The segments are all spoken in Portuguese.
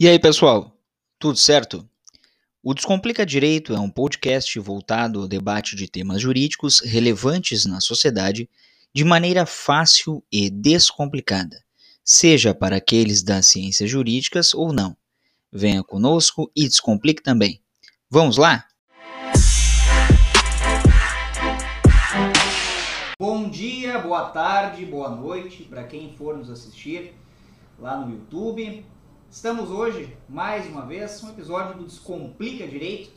E aí, pessoal? Tudo certo? O Descomplica Direito é um podcast voltado ao debate de temas jurídicos relevantes na sociedade de maneira fácil e descomplicada, seja para aqueles das ciências jurídicas ou não. Venha conosco e descomplique também. Vamos lá? Bom dia, boa tarde, boa noite para quem for nos assistir lá no YouTube. Estamos hoje, mais uma vez, um episódio do Descomplica Direito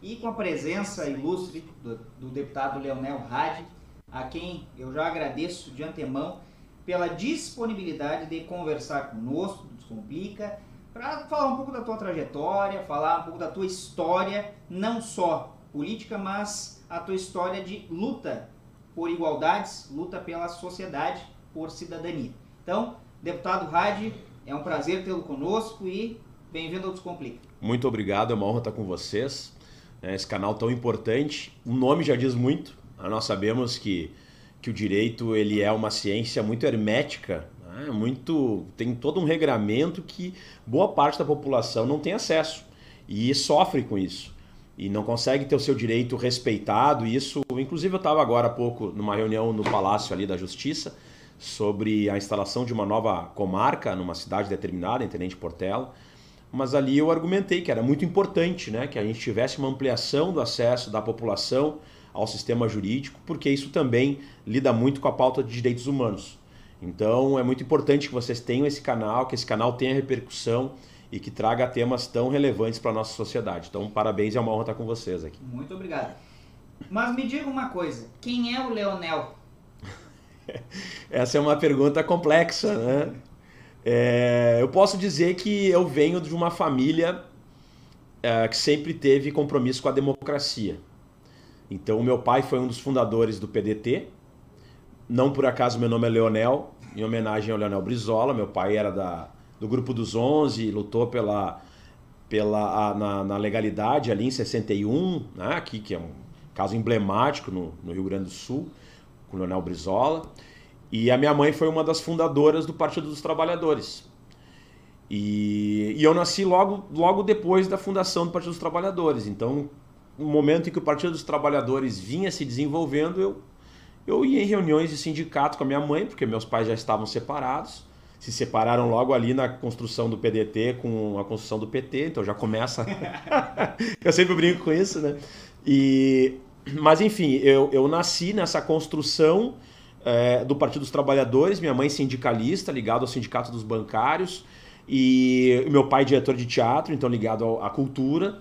e com a presença ilustre do, do deputado Leonel Hadi, a quem eu já agradeço de antemão pela disponibilidade de conversar conosco do Descomplica, para falar um pouco da tua trajetória, falar um pouco da tua história, não só política, mas a tua história de luta por igualdades, luta pela sociedade, por cidadania. Então, deputado Hadi, é um prazer tê-lo conosco e bem-vindo ao Descomplica. Muito obrigado, é uma honra estar com vocês. É, esse canal tão importante, o nome já diz muito. Nós sabemos que, que o direito ele é uma ciência muito hermética, né? muito tem todo um regramento que boa parte da população não tem acesso e sofre com isso e não consegue ter o seu direito respeitado. Isso, inclusive, eu estava agora há pouco numa reunião no Palácio ali da Justiça sobre a instalação de uma nova comarca numa cidade determinada, em Tenente Portela. Mas ali eu argumentei que era muito importante, né, que a gente tivesse uma ampliação do acesso da população ao sistema jurídico, porque isso também lida muito com a pauta de direitos humanos. Então é muito importante que vocês tenham esse canal, que esse canal tenha repercussão e que traga temas tão relevantes para a nossa sociedade. Então, parabéns e é uma honra estar com vocês aqui. Muito obrigado. Mas me diga uma coisa, quem é o Leonel? Essa é uma pergunta complexa, né? É, eu posso dizer que eu venho de uma família é, que sempre teve compromisso com a democracia. Então, meu pai foi um dos fundadores do PDT. Não por acaso meu nome é Leonel, em homenagem ao Leonel Brizola. Meu pai era da, do grupo dos 11, lutou pela, pela, a, na, na, legalidade ali em 61, né, aqui, que é um caso emblemático no, no Rio Grande do Sul, com o Leonel Brizola. E a minha mãe foi uma das fundadoras do Partido dos Trabalhadores. E, e eu nasci logo, logo depois da fundação do Partido dos Trabalhadores. Então, no momento em que o Partido dos Trabalhadores vinha se desenvolvendo, eu, eu ia em reuniões de sindicato com a minha mãe, porque meus pais já estavam separados se separaram logo ali na construção do PDT com a construção do PT, então já começa. eu sempre brinco com isso, né? E, mas enfim, eu, eu nasci nessa construção é, do Partido dos Trabalhadores, minha mãe sindicalista, ligado ao Sindicato dos Bancários, e meu pai diretor de teatro, então ligado à cultura,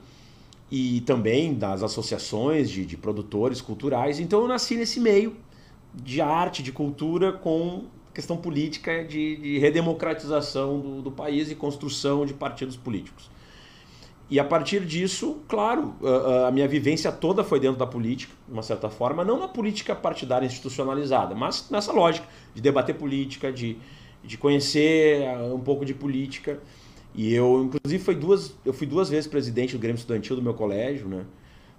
e também das associações de, de produtores culturais. Então eu nasci nesse meio de arte, de cultura, com questão política de, de redemocratização do, do, país e construção de partidos políticos. E a partir disso, claro, a, minha vivência toda foi dentro da política, de uma certa forma, não na política partidária institucionalizada, mas nessa lógica de debater política, de, de conhecer um pouco de política. E eu, inclusive, fui duas, eu fui duas vezes presidente do Grêmio Estudantil do meu colégio, né?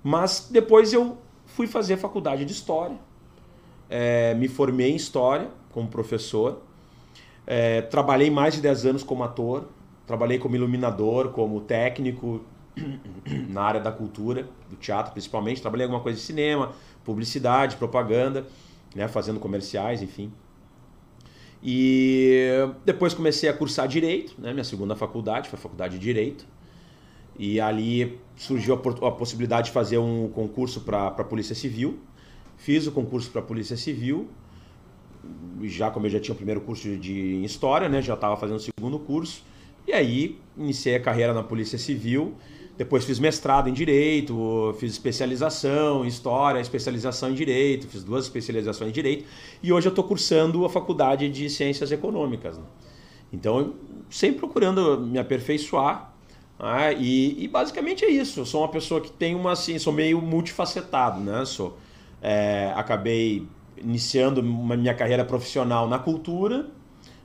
Mas depois eu fui fazer faculdade de História, é, me formei em História como professor. É, trabalhei mais de 10 anos como ator, trabalhei como iluminador, como técnico na área da cultura, do teatro principalmente. Trabalhei alguma coisa de cinema, publicidade, propaganda, né, fazendo comerciais, enfim. E depois comecei a cursar Direito, né, minha segunda faculdade, foi a Faculdade de Direito. E ali surgiu a, possibilidade de fazer um concurso para a Polícia Civil. Fiz o concurso para a Polícia Civil já como eu já tinha o primeiro curso de História, né, já estava fazendo o segundo curso, e aí iniciei a carreira na Polícia Civil, depois fiz mestrado em Direito, fiz especialização em História, especialização em Direito, fiz duas especializações em Direito, e hoje eu estou cursando a Faculdade de Ciências Econômicas. Né? Então, sempre procurando me aperfeiçoar, né? e, e, basicamente é isso, eu sou uma pessoa que tem uma, assim, sou meio multifacetado, né, sou... É, acabei iniciando uma minha carreira profissional na cultura,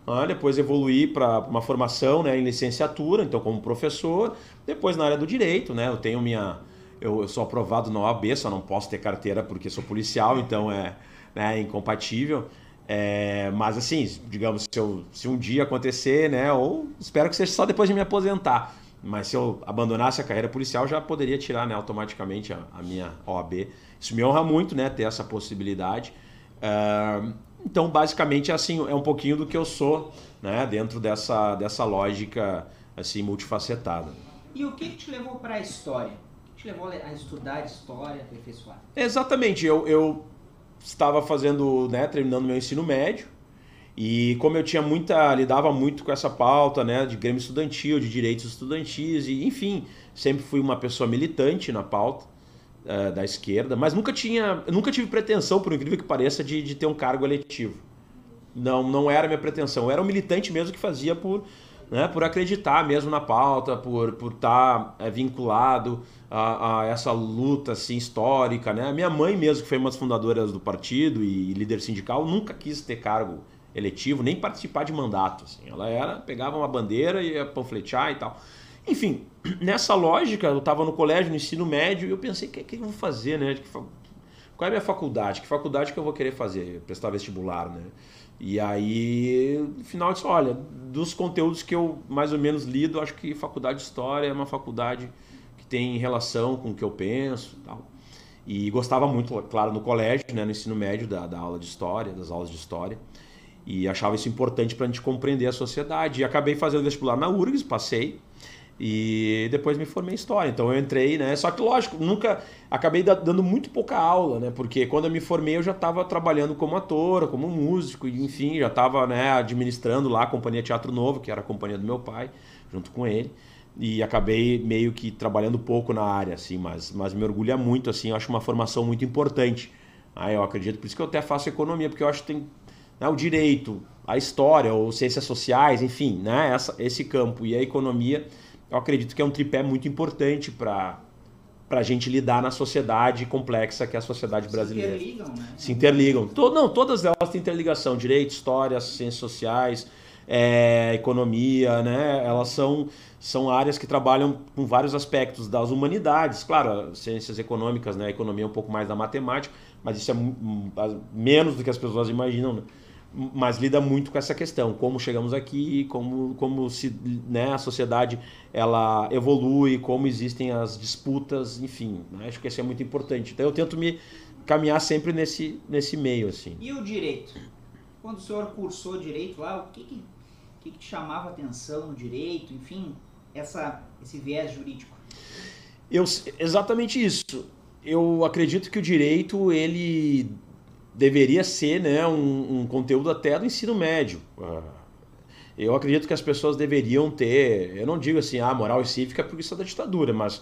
né? depois evoluí para uma formação né, em licenciatura, então como professor, depois na área do direito, né, eu tenho minha, eu, eu sou aprovado na OAB, só não posso ter carteira porque sou policial, então é, né, incompatível. É, mas assim, digamos, se, eu, se um dia acontecer, né, ou espero que seja só depois de me aposentar, Mas se eu abandonasse a carreira policial, já poderia tirar né, automaticamente a, a minha OAB. Isso me honra muito, né, ter essa possibilidade. Uh, então, basicamente, assim, é um pouquinho do que eu sou, né, dentro dessa, dessa lógica assim multifacetada. E o que te levou para a história? O que te levou a estudar história, aperfeiçoar? Exatamente, eu, eu estava fazendo, né, terminando meu ensino médio, e como eu tinha muita, lidava muito com essa pauta, né, de grêmio estudantil, de direitos estudantis, e enfim, sempre fui uma pessoa militante na pauta uh, da esquerda, mas nunca tinha, nunca tive pretensão, por incrível que pareça, de, de ter um cargo eletivo. Não, não era minha pretensão. Eu era um militante mesmo que fazia por, né, por acreditar mesmo na pauta, por por estar tá, é, vinculado a, a, essa luta assim histórica, né? Minha mãe mesmo que foi uma das fundadoras do partido e líder sindical nunca quis ter cargo eletivo, nem participar de mandato. Assim. Ela era, pegava uma bandeira e ia panfletear e tal. Enfim, nessa lógica, eu estava no colégio, no ensino médio, e eu pensei, o que, que eu vou fazer, né? Qual é a minha faculdade? Que faculdade que eu vou querer fazer? Prestar vestibular, né? E aí, no final, eu disse, olha, dos conteúdos que eu mais ou menos lido, acho que faculdade de História é uma faculdade que tem relação com o que eu penso e tal. E gostava muito, claro, no colégio, né, no ensino médio, da, da aula de História, das aulas de História e achava isso importante para a gente compreender a sociedade. E acabei fazendo vestibular na URGS, passei, e depois me formei em História. Então eu entrei, né? Só que, lógico, nunca. Acabei dando muito pouca aula, né? Porque quando eu me formei eu já estava trabalhando como ator, como músico, enfim, já estava né, administrando lá a Companhia Teatro Novo, que era a companhia do meu pai, junto com ele. E acabei meio que trabalhando pouco na área, assim, mas, mas me orgulha muito, assim, eu acho uma formação muito importante. Ah, eu acredito, por isso que eu até faço economia, porque eu acho que tem né, o direito, a história ou ciências sociais, enfim, né, essa, esse campo e a economia, eu acredito que é um tripé muito importante para para a gente lidar na sociedade complexa que é a sociedade brasileira. Se interligam, né? Se interligam. Todo, não, todas elas têm interligação. Direito, história, ciências sociais, é, economia, né? Elas são, são áreas que trabalham com vários aspectos das humanidades. Claro, ciências econômicas, né? A economia é um pouco mais da matemática, mas isso é menos do que as pessoas imaginam. Né? Mas lida muito com essa questão, como chegamos aqui, como, como se né, a sociedade ela evolui, como existem as disputas, enfim, né? acho que isso é muito importante. Então eu tento me caminhar sempre nesse, nesse meio. assim. E o direito? Quando o senhor cursou direito lá, o que, que, que, que te chamava atenção no direito, enfim, essa, esse viés jurídico? Eu, exatamente isso. Eu acredito que o direito, ele deveria ser né, um, um, conteúdo até do ensino médio. Ah, eu acredito que as pessoas deveriam ter, eu não digo assim, ah, moral e cívica porque isso é da ditadura, mas,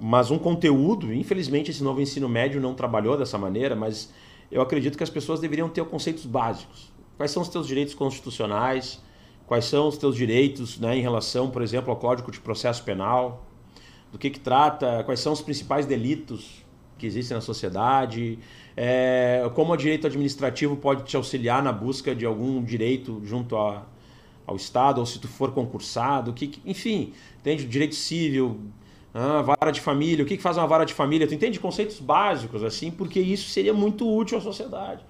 mas um conteúdo, infelizmente esse novo ensino médio não trabalhou dessa maneira, mas eu acredito que as pessoas deveriam ter conceitos básicos. Quais são os teus direitos constitucionais? Quais são os teus direitos né, em relação, por exemplo, ao Código de Processo Penal? Do que, que trata? Quais são os principais delitos que existem na sociedade, é, como o direito administrativo pode te auxiliar na busca de algum direito junto a, ao Estado, ou se tu for concursado, que, enfim, entende? Direito civil, ah, vara de família, o que, que faz uma vara de família? Tu entende conceitos básicos, assim, porque isso seria muito útil à sociedade.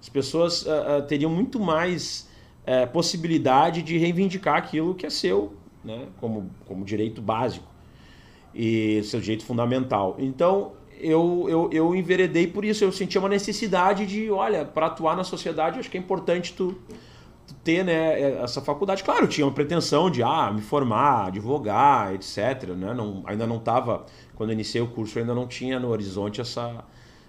As pessoas uh, teriam muito mais uh, possibilidade de reivindicar aquilo que é seu, né, como, como direito básico e seu direito fundamental. Então, eu, eu, eu enveredei por isso. Eu sentia uma necessidade de, olha, para atuar na sociedade, acho que é importante tu, tu, ter né, essa faculdade. Claro, tinha uma pretensão de ah, me formar, advogar, etc. Né? Não, ainda não estava, quando eu iniciei o curso, ainda não tinha no horizonte essa,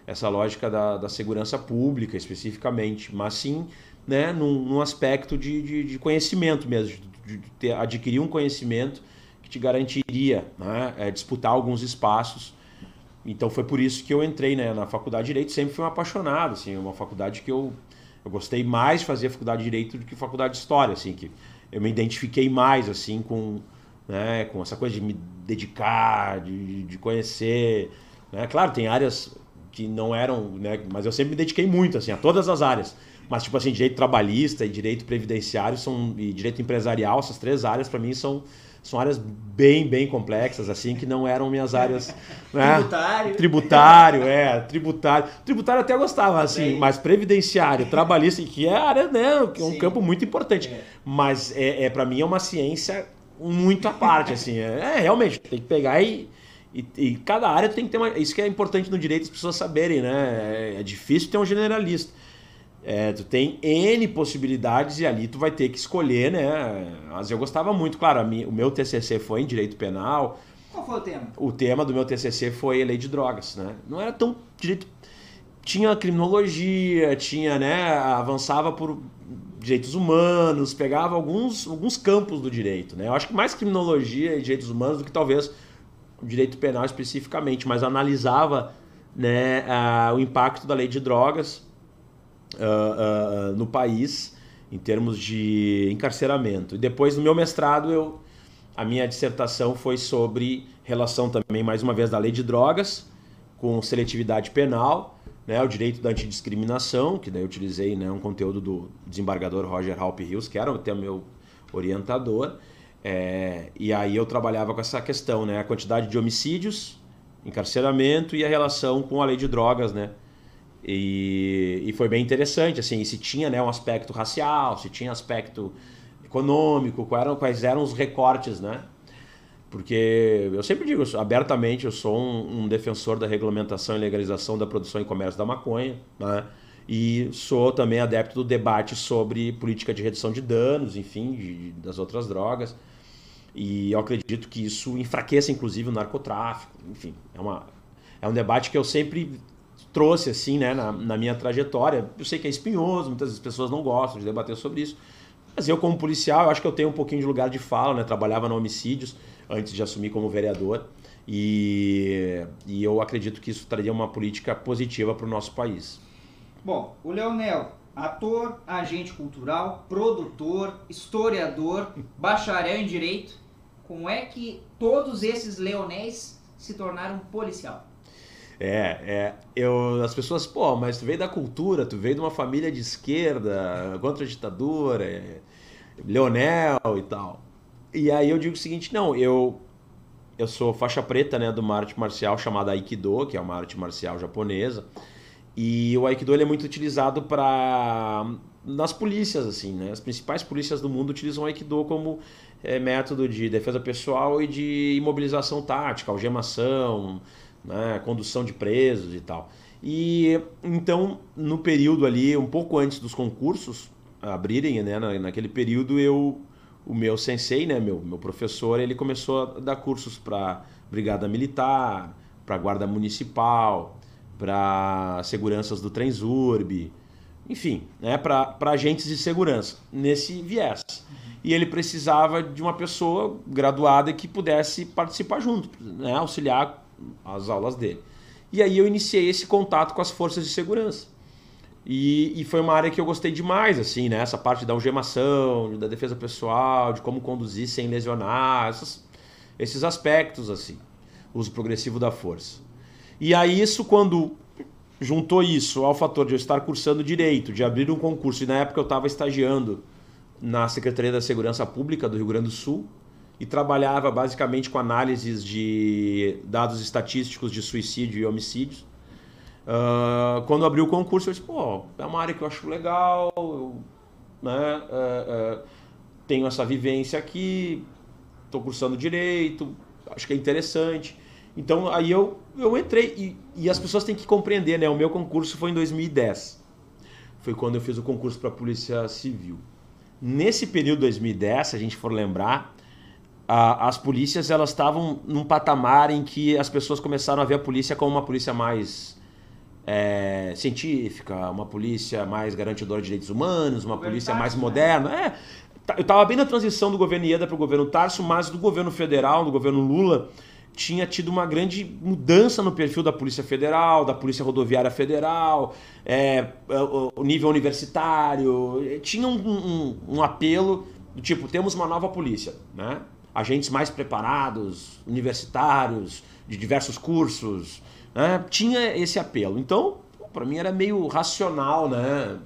essa lógica da, da segurança pública especificamente, mas sim né, num, num aspecto de, de, de, conhecimento mesmo, de, de ter, adquirir um conhecimento que te garantiria né, é, disputar alguns espaços então foi por isso que eu entrei né, na faculdade de Direito, sempre fui um apaixonado, assim, uma faculdade que eu, eu gostei mais de fazer a faculdade de Direito do que faculdade de História, assim, que eu me identifiquei mais, assim, com, né, com essa coisa de me dedicar, de, de conhecer, né? Claro, tem áreas que não eram, né, mas eu sempre me dediquei muito, assim, a todas as áreas. Mas, tipo assim, direito trabalhista e direito previdenciário são, e direito empresarial, essas três áreas, para mim, são são áreas bem, bem complexas, assim, que não eram minhas áreas. Né? Tributário. Tributário, é, tributário. Tributário até gostava, assim, mas previdenciário, trabalhista, que é área, né? Que é um Sim. campo muito importante. É. Mas é, é para mim é uma ciência muito à parte, assim. É, é, realmente, tem que pegar e, e, e, cada área tem que ter uma. Isso que é importante no direito as pessoas saberem, né? É, é difícil ter um generalista. É, tu tem N possibilidades e ali tu vai ter que escolher, né? Mas eu gostava muito, claro, minha, o meu TCC foi em direito penal. Qual foi o tema? O tema do meu TCC foi lei de drogas, né? Não era tão direito tinha criminologia, tinha, né, avançava por direitos humanos, pegava alguns, alguns campos do direito, né? Eu acho que mais criminologia e direitos humanos do que talvez o direito penal especificamente, mas analisava, né, uh, o impacto da lei de drogas uh, uh, no país em termos de encarceramento. E depois no meu mestrado eu a minha dissertação foi sobre relação também mais uma vez da lei de drogas com seletividade penal né, o direito da antidiscriminação, que daí eu utilizei né, um conteúdo do desembargador Roger Halp Hills, que era até meu orientador, é, e aí eu trabalhava com essa questão, né, a quantidade de homicídios, encarceramento e a relação com a lei de drogas, né, e, e foi bem interessante, assim, se tinha né, um aspecto racial, se tinha aspecto econômico, quais eram, quais eram os recortes, né, porque eu sempre digo abertamente, eu sou um, um, defensor da regulamentação e legalização da produção e comércio da maconha, né? e sou também adepto do debate sobre política de redução de danos, enfim, de, das outras drogas. E eu acredito que isso enfraqueça, inclusive, o narcotráfico. Enfim, é, uma, é um debate que eu sempre trouxe, assim, né, na, na minha trajetória. Eu sei que é espinhoso, muitas pessoas não gostam de debater sobre isso. Mas eu, como policial, eu acho que eu tenho um pouquinho de lugar de fala, né? Trabalhava no homicídios antes de assumir como vereador. E, e eu acredito que isso traria uma política positiva para o nosso país. Bom, o Leonel, ator, agente cultural, produtor, historiador, bacharel em direito, como é que todos esses leonéis se tornaram policial? É, é. Eu, as pessoas, pô, mas tu veio da cultura, tu veio de uma família de esquerda, contra a ditadura, é, Leonel e tal. E aí eu digo o seguinte, não, eu eu sou faixa preta, né, de uma arte marcial chamada Aikido, que é uma arte marcial japonesa. E o Aikido ele é muito utilizado para nas polícias assim, né? As principais polícias do mundo utilizam o Aikido como é, método de defesa pessoal e de imobilização tática, algemação, né, condução de presos e tal. E então, no período ali, um pouco antes dos concursos abrirem, né, naquele período eu o meu sensei, né, meu, meu professor, ele começou a dar cursos para brigada militar, para guarda municipal, para seguranças do Transurb, enfim, né, para agentes de segurança, nesse viés. E ele precisava de uma pessoa graduada que pudesse participar junto, né, auxiliar as aulas dele. E aí eu iniciei esse contato com as forças de segurança. E, e, foi uma área que eu gostei demais, assim, né? Essa parte da algemação, da defesa pessoal, de como conduzir sem lesionar, essas, esses aspectos, assim. Uso progressivo da força. E aí isso, quando juntou isso ao fator de eu estar cursando Direito, de abrir um concurso, e na época eu estava estagiando na Secretaria da Segurança Pública do Rio Grande do Sul, e trabalhava basicamente com análises de dados estatísticos de suicídio e homicídios. Uh, quando abriu o concurso, eu disse, pô, é uma área que eu acho legal, eu né, uh, uh, tenho essa vivência aqui, estou cursando direito, acho que é interessante. Então aí eu, eu entrei e, e, as pessoas têm que compreender, né? O meu concurso foi em 2010. Foi quando eu fiz o concurso para a Polícia Civil. Nesse período 2010, se a gente for lembrar, a, as polícias elas estavam num patamar em que as pessoas começaram a ver a polícia como uma polícia mais é, científica, uma polícia mais garantidora de direitos humanos, uma polícia mais né? moderna. É, tá, eu estava bem na transição do governo Ieda para o governo Tarso, mas do governo federal, do governo Lula, tinha tido uma grande mudança no perfil da Polícia Federal, da Polícia Rodoviária Federal, é, o nível universitário. Tinha um, um, um apelo do tipo, temos uma nova polícia, né? Agentes mais preparados, universitários, de diversos cursos, né? tinha esse apelo. Então, para mim era meio racional, né?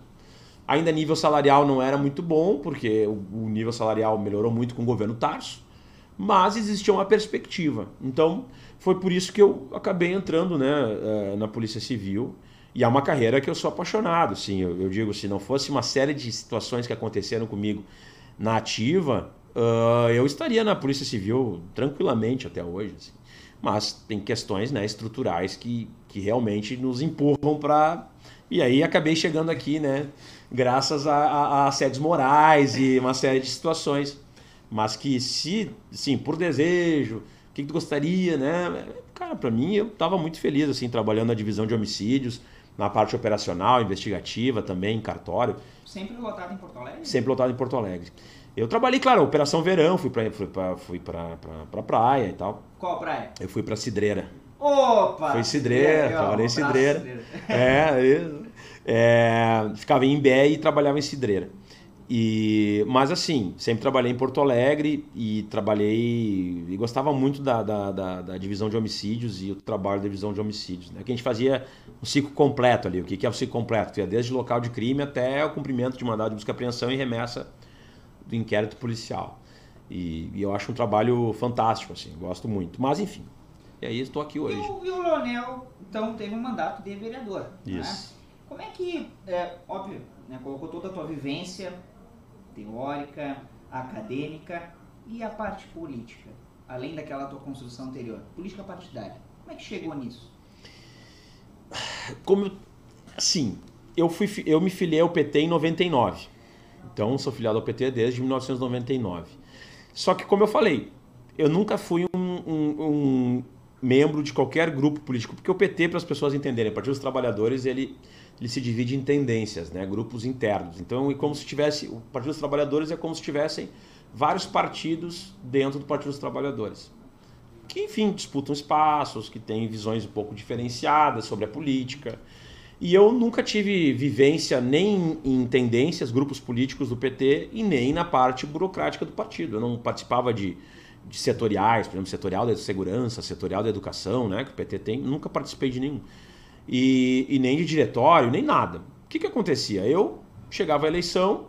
Ainda nível salarial não era muito bom, porque o nível salarial melhorou muito com o governo Tarso, mas existia uma perspectiva. Então, foi por isso que eu acabei entrando né, eh, na Polícia Civil. E é uma carreira que eu sou apaixonado, sim. Eu, eu digo, se não fosse uma série de situações que aconteceram comigo na ativa, uh, eu estaria na Polícia Civil tranquilamente até hoje. Assim. Mas tem questões né, estruturais que, que realmente nos empurram para. E aí acabei chegando aqui, né? Graças a, a, a assédios morais e uma série de situações. Mas que se, sim, por desejo, o que, que tu gostaria, né? Cara, para mim eu estava muito feliz assim trabalhando na divisão de homicídios, na parte operacional, investigativa também, em cartório. Sempre lotado em Porto Alegre? Sempre lotado em Porto Alegre. Eu trabalhei, claro, Operação Verão, fui pra, fui pra, fui pra, pra, pra praia e tal. Qual praia? Eu fui pra Cidreira. Opa! Foi Cidreira, trabalhei em Cidreira. É, é, ficava em Imbé e trabalhava em Cidreira. E, mas assim, sempre trabalhei em Porto Alegre e trabalhei e gostava muito da, da, da, da divisão de homicídios e o trabalho da divisão de homicídios. Né? Que a gente fazia um ciclo completo ali. O que é o ciclo completo? ia desde local de crime até o cumprimento de mandado de busca e apreensão e remessa do inquérito policial. E, e, eu acho um trabalho fantástico, assim, gosto muito. Mas enfim, e aí estou aqui hoje. E o, e o Leonel, então, teve um mandato de vereador. Né? Isso. Né? Como é que, é, óbvio, né, colocou toda a tua vivência teórica, acadêmica e a parte política, além daquela tua construção anterior, política partidária. Como é que chegou nisso? Como, assim, eu, fui, eu me filiei ao PT em 99. Então, sou filiado ao PT desde 1999. Só que, como eu falei, eu nunca fui um, um, um membro de qualquer grupo político, porque o PT, para as pessoas entenderem, o Partido dos Trabalhadores, ele, ele se divide em tendências, né? grupos internos. Então, é como se tivesse. O Partido dos Trabalhadores é como se tivessem vários partidos dentro do Partido dos Trabalhadores. Que, enfim, disputam espaços, que têm visões um pouco diferenciadas sobre a política. E eu nunca tive vivência nem em tendências, grupos políticos do PT, e nem na parte burocrática do partido. Eu não participava de, de setoriais, por exemplo, setorial da segurança, setorial da educação, né, que o PT tem, nunca participei de nenhum. E, e nem de diretório, nem nada. O que, que acontecia? Eu chegava à eleição,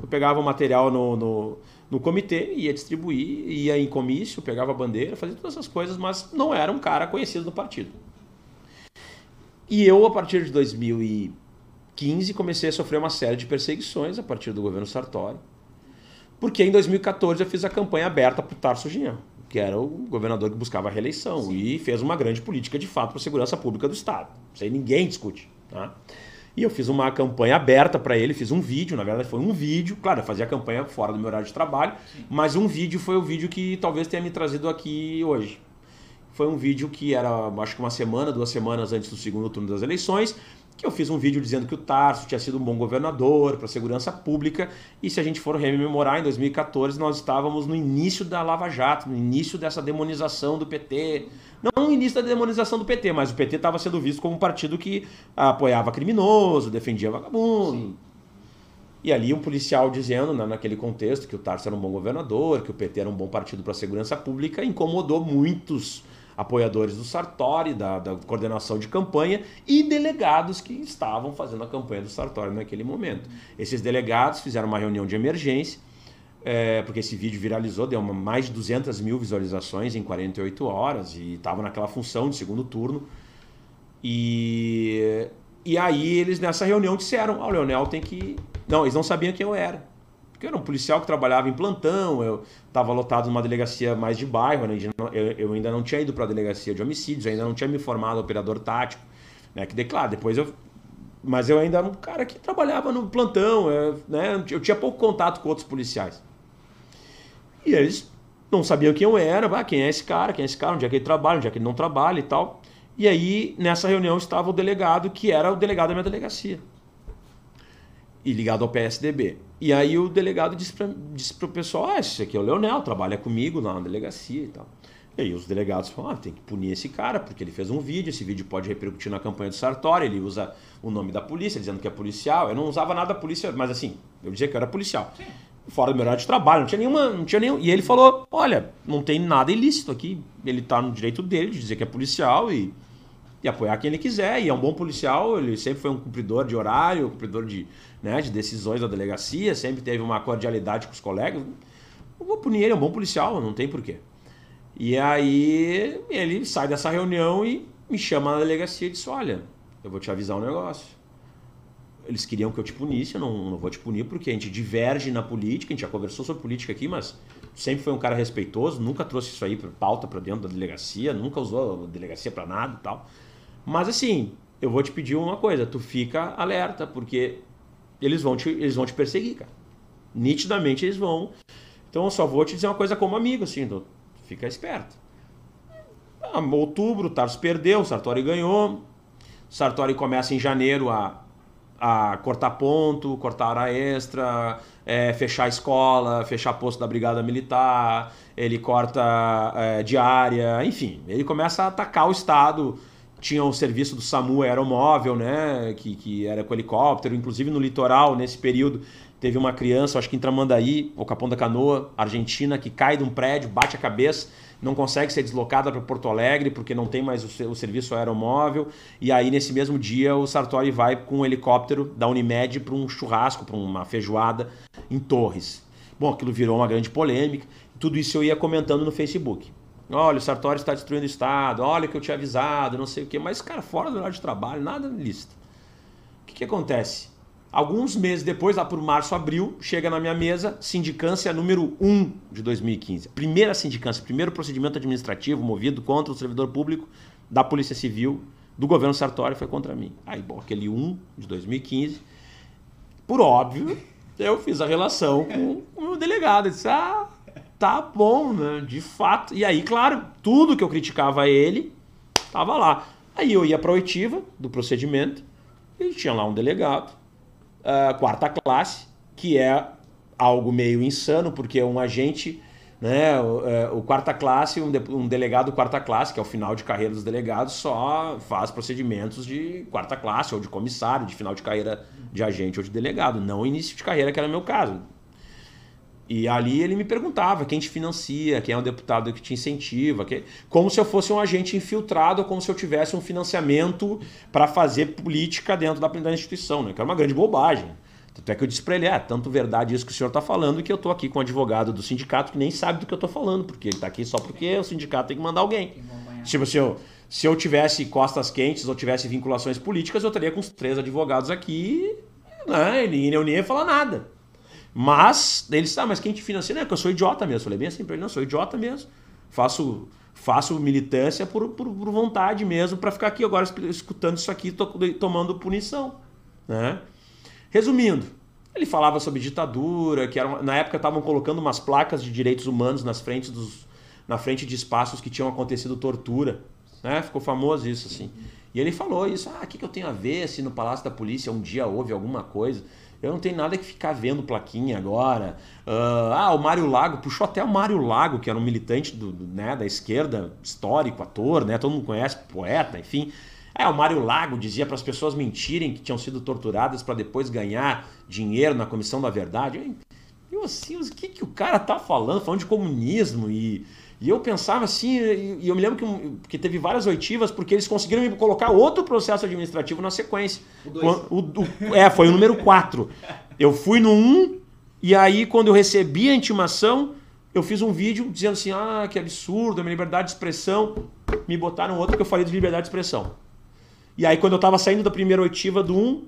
eu pegava o material no, no, no comitê, ia distribuir, ia em comício, pegava a bandeira, fazia todas essas coisas, mas não era um cara conhecido do partido. E eu, a partir de 2015, comecei a sofrer uma série de perseguições a partir do governo Sartori. Porque em 2014 eu fiz a campanha aberta para o Tarso Ginhão, que era o governador que buscava a reeleição Sim. e fez uma grande política de fato para a segurança pública do Estado. Isso aí ninguém discute. Tá? E eu fiz uma campanha aberta para ele, fiz um vídeo, na verdade foi um vídeo, claro, eu fazia a campanha fora do meu horário de trabalho, Sim. mas um vídeo foi o vídeo que talvez tenha me trazido aqui hoje. Foi um vídeo que era, acho que uma semana, duas semanas antes do segundo turno das eleições, que eu fiz um vídeo dizendo que o Tarso tinha sido um bom governador para a segurança pública e se a gente for rememorar, em 2014 nós estávamos no início da Lava Jato, no início dessa demonização do PT. Não no início da demonização do PT, mas o PT estava sendo visto como um partido que apoiava criminoso, defendia vagabundo. Sim. E ali um policial dizendo, né, naquele contexto, que o Tarso era um bom governador, que o PT era um bom partido para a segurança pública, incomodou muitos apoiadores do Sartori, da, da, coordenação de campanha e delegados que estavam fazendo a campanha do Sartori naquele momento. Esses delegados fizeram uma reunião de emergência, é, porque esse vídeo viralizou, deu uma, mais de 200 mil visualizações em 48 horas e estava naquela função de segundo turno. E, e aí eles nessa reunião disseram: ah, o Leonel tem que. Não, eles não sabiam quem eu era. Porque eu era um policial que trabalhava em plantão, eu estava lotado numa delegacia mais de bairro, né? eu, ainda não tinha ido para a delegacia de homicídios, ainda não tinha me formado operador tático. Né? Que, claro, depois eu. Mas eu ainda era um cara que trabalhava no plantão, eu, né? eu tinha pouco contato com outros policiais. E eles não sabiam quem eu era, ah, quem é esse cara, quem é esse cara, onde é que ele trabalha, onde é que ele não trabalha e tal. E aí, nessa reunião, estava o delegado, que era o delegado da minha delegacia. E ligado ao PSDB. E aí o delegado disse para disse o pessoal: Ah, esse aqui é o Leonel, trabalha comigo lá na delegacia e tal. E aí os delegados falaram: ah, tem que punir esse cara, porque ele fez um vídeo, esse vídeo pode repercutir na campanha do Sartori, ele usa o nome da polícia, dizendo que é policial. Eu não usava nada da polícia, mas assim, eu dizia que eu era policial. Sim. Fora do meu horário de trabalho, não tinha nenhuma. Não tinha nenhum. E ele falou: olha, não tem nada ilícito aqui. Ele está no direito dele de dizer que é policial e e apoiar quem ele quiser. E é um bom policial, ele sempre foi um cumpridor de horário, cumpridor de, né, de decisões da delegacia, sempre teve uma cordialidade com os colegas. Eu vou punir ele, é um bom policial, não tem porquê. E aí ele sai dessa reunião e me chama na delegacia e diz: Olha, eu vou te avisar um negócio. eles queriam que eu te punisse, eu não, não vou te punir porque a gente diverge na política, a gente já conversou sobre política aqui, mas sempre foi um cara respeitoso, nunca trouxe isso aí para pauta para dentro da delegacia, nunca usou a delegacia para nada e tal. Mas assim, eu vou te pedir uma coisa, tu fica alerta, porque eles vão te, eles vão te perseguir, cara. Nitidamente eles vão. Então eu só vou te dizer uma coisa como amigo, assim, tu fica esperto. Ah, outubro, o Tarso perdeu, o Sartori ganhou. O Sartori começa em janeiro a a cortar ponto, cortar hora extra, é, fechar escola, fechar posto da brigada militar, ele corta é, diária, enfim, ele começa a atacar o Estado. Tinha o serviço do SAMU aeromóvel, né, que, que era com helicóptero, inclusive no litoral, nesse período, teve uma criança, acho que em Tramandaí, ou Capão da Canoa, Argentina, que cai de um prédio, bate a cabeça não consegue ser deslocada para Porto Alegre porque não tem mais o, o, serviço aeromóvel. E aí, nesse mesmo dia, o Sartori vai com um helicóptero da Unimed para um churrasco, para uma feijoada em Torres. Bom, aquilo virou uma grande polêmica. Tudo isso eu ia comentando no Facebook. Olha, o Sartori está destruindo o Estado, olha que eu tinha avisado, não sei o quê. Mas, cara, fora do horário de trabalho, nada lícito. O que, que acontece? Alguns meses depois, lá por março, abril, chega na minha mesa sindicância número 1 de 2015. Primeira sindicância, primeiro procedimento administrativo movido contra o servidor público da Polícia Civil do governo Sartori foi contra mim. Aí, bom, aquele 1 de 2015, por óbvio, eu fiz a relação com o meu delegado. Eu disse, ah, tá bom, né? De fato. E aí, claro, tudo que eu criticava ele estava lá. Aí eu ia para a oitiva do procedimento e tinha lá um delegado uh, quarta classe, que é algo meio insano, porque um agente, né, o, é, o quarta classe, um, de, um, delegado quarta classe, que é o final de carreira dos delegados, só faz procedimentos de quarta classe, ou de comissário, de final de carreira de agente ou de delegado, não início de carreira, que era o meu caso. E ali ele me perguntava quem te financia, quem é o deputado que te incentiva, que... como se eu fosse um agente infiltrado, como se eu tivesse um financiamento para fazer política dentro da, da instituição, né? que era uma grande bobagem. Tanto é que eu disse para ele, é, tanto verdade isso que o senhor está falando, que eu estou aqui com um advogado do sindicato que nem sabe do que eu estou falando, porque ele está aqui só porque o sindicato tem que mandar alguém. Tipo, se eu, se eu tivesse costas quentes ou tivesse vinculações políticas, eu estaria com os três advogados aqui, né? E eu nem ia falar nada. Mas, ele disse, ah, mas quem te financia? Não, é que eu sou idiota mesmo. Eu falei bem assim pra ele, não, sou idiota mesmo. Faço, faço militância por, por, por vontade mesmo, para ficar aqui agora escutando isso aqui, to, tomando punição. Né? Resumindo, ele falava sobre ditadura, que era, na época estavam colocando umas placas de direitos humanos nas frentes dos, na frente de espaços que tinham acontecido tortura. Né? Ficou famoso isso, assim. E ele falou isso, ah, o que, que eu tenho a ver se no Palácio da Polícia um dia houve alguma coisa? Eu não tenho nada que ficar vendo plaquinha agora. Uh, ah, o Mário Lago, puxou até o Mário Lago, que era um militante do, do, né, da esquerda, histórico, ator, né? Todo mundo conhece, poeta, enfim. É, o Mário Lago dizia para as pessoas mentirem que tinham sido torturadas para depois ganhar dinheiro na Comissão da Verdade. Eu assim, o que, que o cara tá falando? Falando de comunismo e e eu pensava assim, e eu me lembro que, que teve várias oitivas, porque eles conseguiram me colocar outro processo administrativo na sequência. O, o, o é, foi o número 4. Eu fui no 1, e aí quando eu recebi a intimação, eu fiz um vídeo dizendo assim: ah, que absurdo, a minha liberdade de expressão. Me botaram outro que eu falei de liberdade de expressão. E aí, quando eu estava saindo da primeira oitiva do 1, o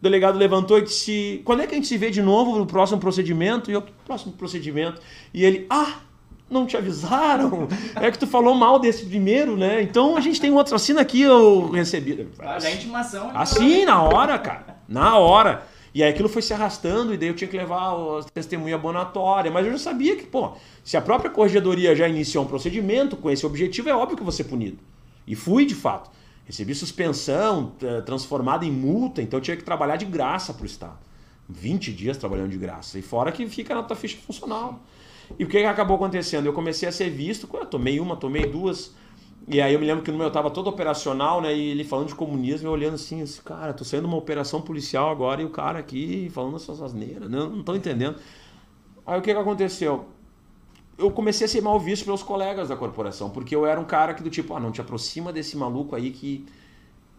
delegado levantou e disse: Quando é que a gente se vê de novo no próximo procedimento? E eu, próximo procedimento. E ele, ah, não te avisaram? É que tu falou mal desse primeiro, né? Então a gente tem outro. Assina aqui, eu recebi. A intimação. Assim, na hora, cara. Na hora. E aí aquilo foi se arrastando e daí eu tinha que levar a testemunha abonatória. Mas eu já sabia que, pô, se a própria corregedoria já iniciou um procedimento com esse objetivo, é óbvio que eu vou ser punido. E fui, de fato. Recebi suspensão, transformada em multa, então eu tinha que trabalhar de graça para o Estado. 20 dias trabalhando de graça. E fora que fica na tua ficha funcional. E o que, que acabou acontecendo? Eu comecei a ser visto, eu tomei uma, tomei duas. E aí eu me lembro que no meu tava todo operacional, né? E ele falando de comunismo, eu olhando assim, assim cara, tô saindo uma operação policial agora e o cara aqui falando essas asneiras, né? não tô entendendo. Aí o que, que aconteceu? Eu comecei a ser mal visto pelos colegas da corporação, porque eu era um cara que do tipo, ah, não te aproxima desse maluco aí que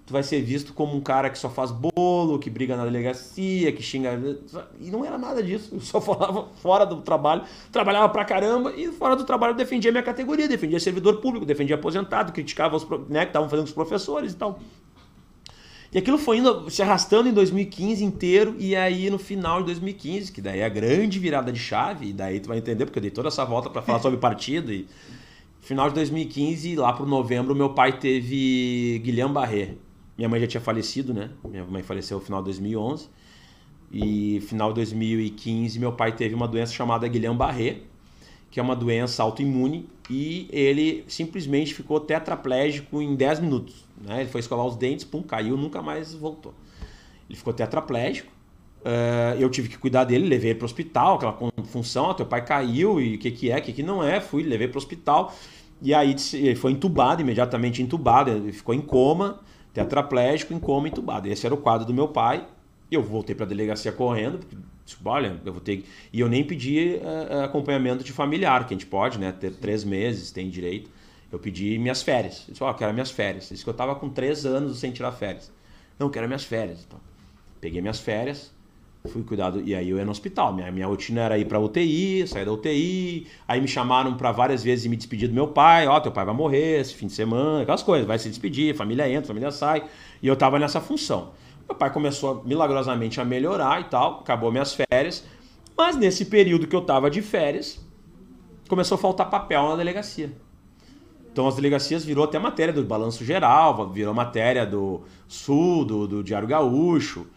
tu vai ser visto como um cara que só faz bolo, que briga na delegacia, que xinga. E não era nada disso. Eu só falava fora do trabalho, trabalhava pra caramba e fora do trabalho eu defendia minha categoria, defendia servidor público, defendia aposentado, criticava os né, que estavam fazendo os professores e tal. E aquilo foi indo, se arrastando em 2015 inteiro, e aí no final de 2015, que daí é a grande virada de chave, e daí tu vai entender, porque eu dei toda essa volta para falar sobre partido, e final de 2015, lá pro novembro, meu pai teve Guilherme Barré. Minha mãe já tinha falecido, né? Minha mãe faleceu no final de 2011. E final de 2015, meu pai teve uma doença chamada Guilherme Barré, que é uma doença autoimune, e ele simplesmente ficou tetraplégico em 10 minutos. Né? Ele foi escovar os dentes, pum, caiu, nunca mais voltou. Ele ficou tetraplégico. Uh, eu tive que cuidar dele, levei ele para o hospital, aquela função, ah, teu pai caiu e o que, que é, o que, que não é, fui, levei para o hospital. E aí ele foi entubado, imediatamente entubado, ele ficou em coma, tetraplégico, em coma, entubado. Esse era o quadro do meu pai. Eu voltei para a delegacia correndo, porque, tipo, olha, eu vou ter E eu nem pedi uh, acompanhamento de familiar, que a gente pode, né? Ter três meses, tem direito. Eu pedi minhas férias. Eu disse, ó, oh, quero minhas férias. Disse que eu estava com três anos sem tirar férias. Não, quero minhas férias. Então, peguei minhas férias, fui cuidado. E aí eu ia no hospital. Minha, minha rotina era ir pra UTI, sair da UTI. Aí me chamaram para várias vezes e me despedir do meu pai. Ó, oh, teu pai vai morrer esse fim de semana, aquelas coisas. Vai se despedir, família entra, família sai. E eu tava nessa função. Meu pai começou milagrosamente a melhorar e tal, acabou minhas férias. Mas nesse período que eu tava de férias, começou a faltar papel na delegacia. Então as delegacias virou até matéria do Balanço Geral, virou matéria do Sul, do, do Diário Gaúcho.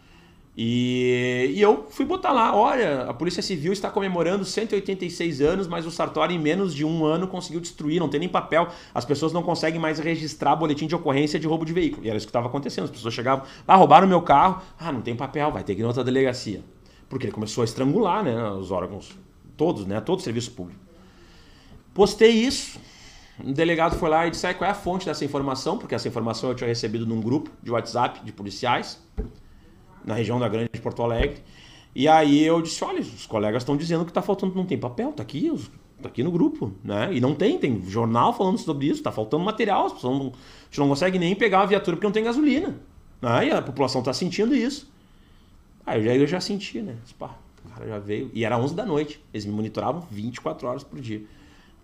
E, e, eu fui botar lá, olha, a Polícia Civil está comemorando 186 anos, mas o Sartori em menos de um ano conseguiu destruir, não tem nem papel. As pessoas não conseguem mais registrar boletim de ocorrência de roubo de veículo. E era isso que estava acontecendo. As pessoas chegavam, ah, roubaram meu carro, ah, não tem papel, vai ter que ir em outra delegacia. Porque ele começou a estrangular né, os órgãos, todos, né, todo o serviço público. Postei isso, um delegado foi lá e disse, qual é a fonte dessa informação, porque essa informação eu tinha recebido num grupo de WhatsApp de policiais na região da Grande de Porto Alegre. E aí eu disse, olha, os colegas estão dizendo que está faltando, não tem papel, tá aqui, tá aqui no grupo, né? E não tem, tem jornal falando sobre isso, tá faltando material, as pessoas não, a gente não consegue nem pegar uma viatura porque não tem gasolina. Né? E a população está sentindo isso. Aí eu já, eu já senti, né? Pá, o cara já veio. E era 11 da noite. Eles me monitoravam 24 horas por dia.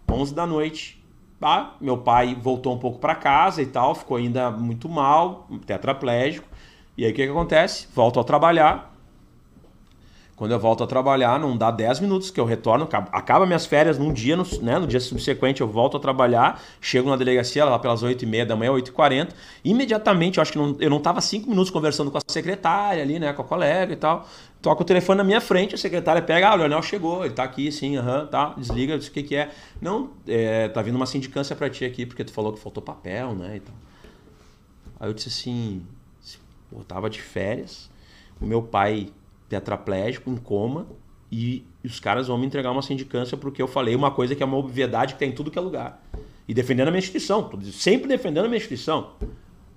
11 da noite. Tá? Meu pai voltou um pouco para casa e tal, ficou ainda muito mal, tetraplégico. E aí o que, que acontece? Volto a trabalhar. Quando eu volto a trabalhar, não dá 10 minutos que eu retorno, acaba minhas férias num dia, no, né, no dia subsequente eu volto a trabalhar, chego na delegacia lá pelas 8h30 da manhã, 8h40, imediatamente, eu acho que não, eu não estava 5 minutos conversando com a secretária ali, né, com a colega e tal, toca o telefone na minha frente, a secretária pega, ah, o Leonel chegou, ele tá aqui, sim, aham, uhum, tá, desliga, diz o que que é. Não, é, tá vindo uma sindicância para ti aqui, porque tu falou que faltou papel, né, e tal. Aí eu disse assim, eu tava de férias, o meu pai tetraplégico, em coma, e os caras vão me entregar uma sindicância porque eu falei uma coisa que é uma obviedade que tem em tudo que é lugar. E defendendo a minha instituição, sempre defendendo a minha instituição.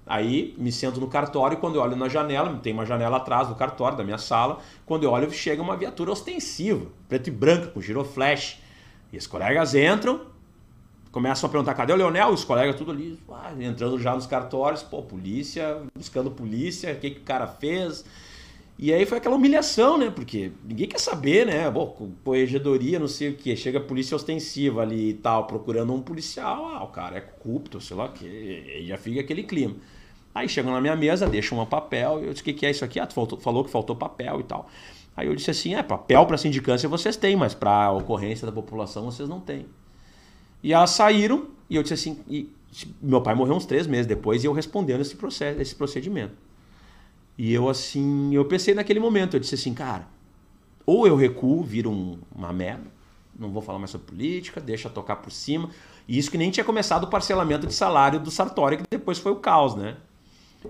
Aí me sento no cartório e quando eu olho na janela, tem uma janela atrás do cartório, da minha sala, quando eu olho chega uma viatura ostensiva, preto e branca, com giroflash. E os colegas entram, começam a perguntar, cadê o Leonel? Os colegas tudo ali, ah, entrando já nos cartórios, pô, polícia, buscando polícia, o que, que o cara fez. E aí foi aquela humilhação, né? Porque ninguém quer saber, né? Pô, corregedoria, não sei o que, chega a polícia ostensiva ali e tal, procurando um policial, ah, o cara é culto, sei lá o que, já fica aquele clima. Aí chegam na minha mesa, deixam um papel, eu disse, o que, que é isso aqui? Ah, tu faltou, falou que faltou papel e tal. Aí eu disse assim, é, papel para sindicância vocês têm, mas para ocorrência da população vocês não têm. E elas saíram e eu disse assim, e meu pai morreu uns três meses depois e eu respondendo esse processo, esse procedimento. E eu assim, eu pensei naquele momento, eu disse assim, cara, ou eu recuo, viro um, uma merda, não vou falar mais sobre política, deixa tocar por cima. E isso que nem tinha começado o parcelamento de salário do Sartori, que depois foi o caos, né?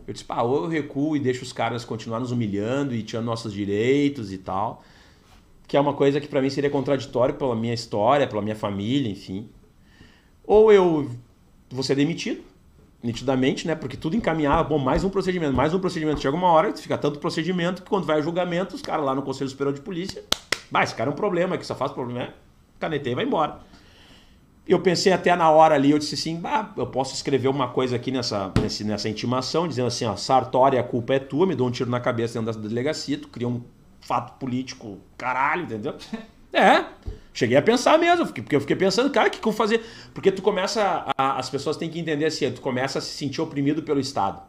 Eu disse, pá, ou eu recuo e deixo os caras continuar nos humilhando e tirando nossos direitos e tal. Que é uma coisa que para mim seria contraditório pela minha história, pela minha família, enfim. Ou eu vou ser demitido, nitidamente, né? Porque tudo encaminhava, bom, mais um procedimento, mais um procedimento. Chega uma hora fica tanto procedimento que quando vai a julgamento, os caras lá no Conselho Superior de Polícia, bah, esse cara é um problema, que só faz problema, né? Canetei e vai embora. Eu pensei até na hora ali, eu disse assim, bah, eu posso escrever uma coisa aqui nessa, nessa intimação, dizendo assim, ó, Sartori, a culpa é tua, me dou um tiro na cabeça dentro da delegacia, tu cria um fato político caralho, entendeu? É. Cheguei a pensar mesmo, porque eu fiquei pensando, cara, o que, que eu vou fazer? Porque tu começa. A, as pessoas têm que entender assim, tu começa a se sentir oprimido pelo Estado.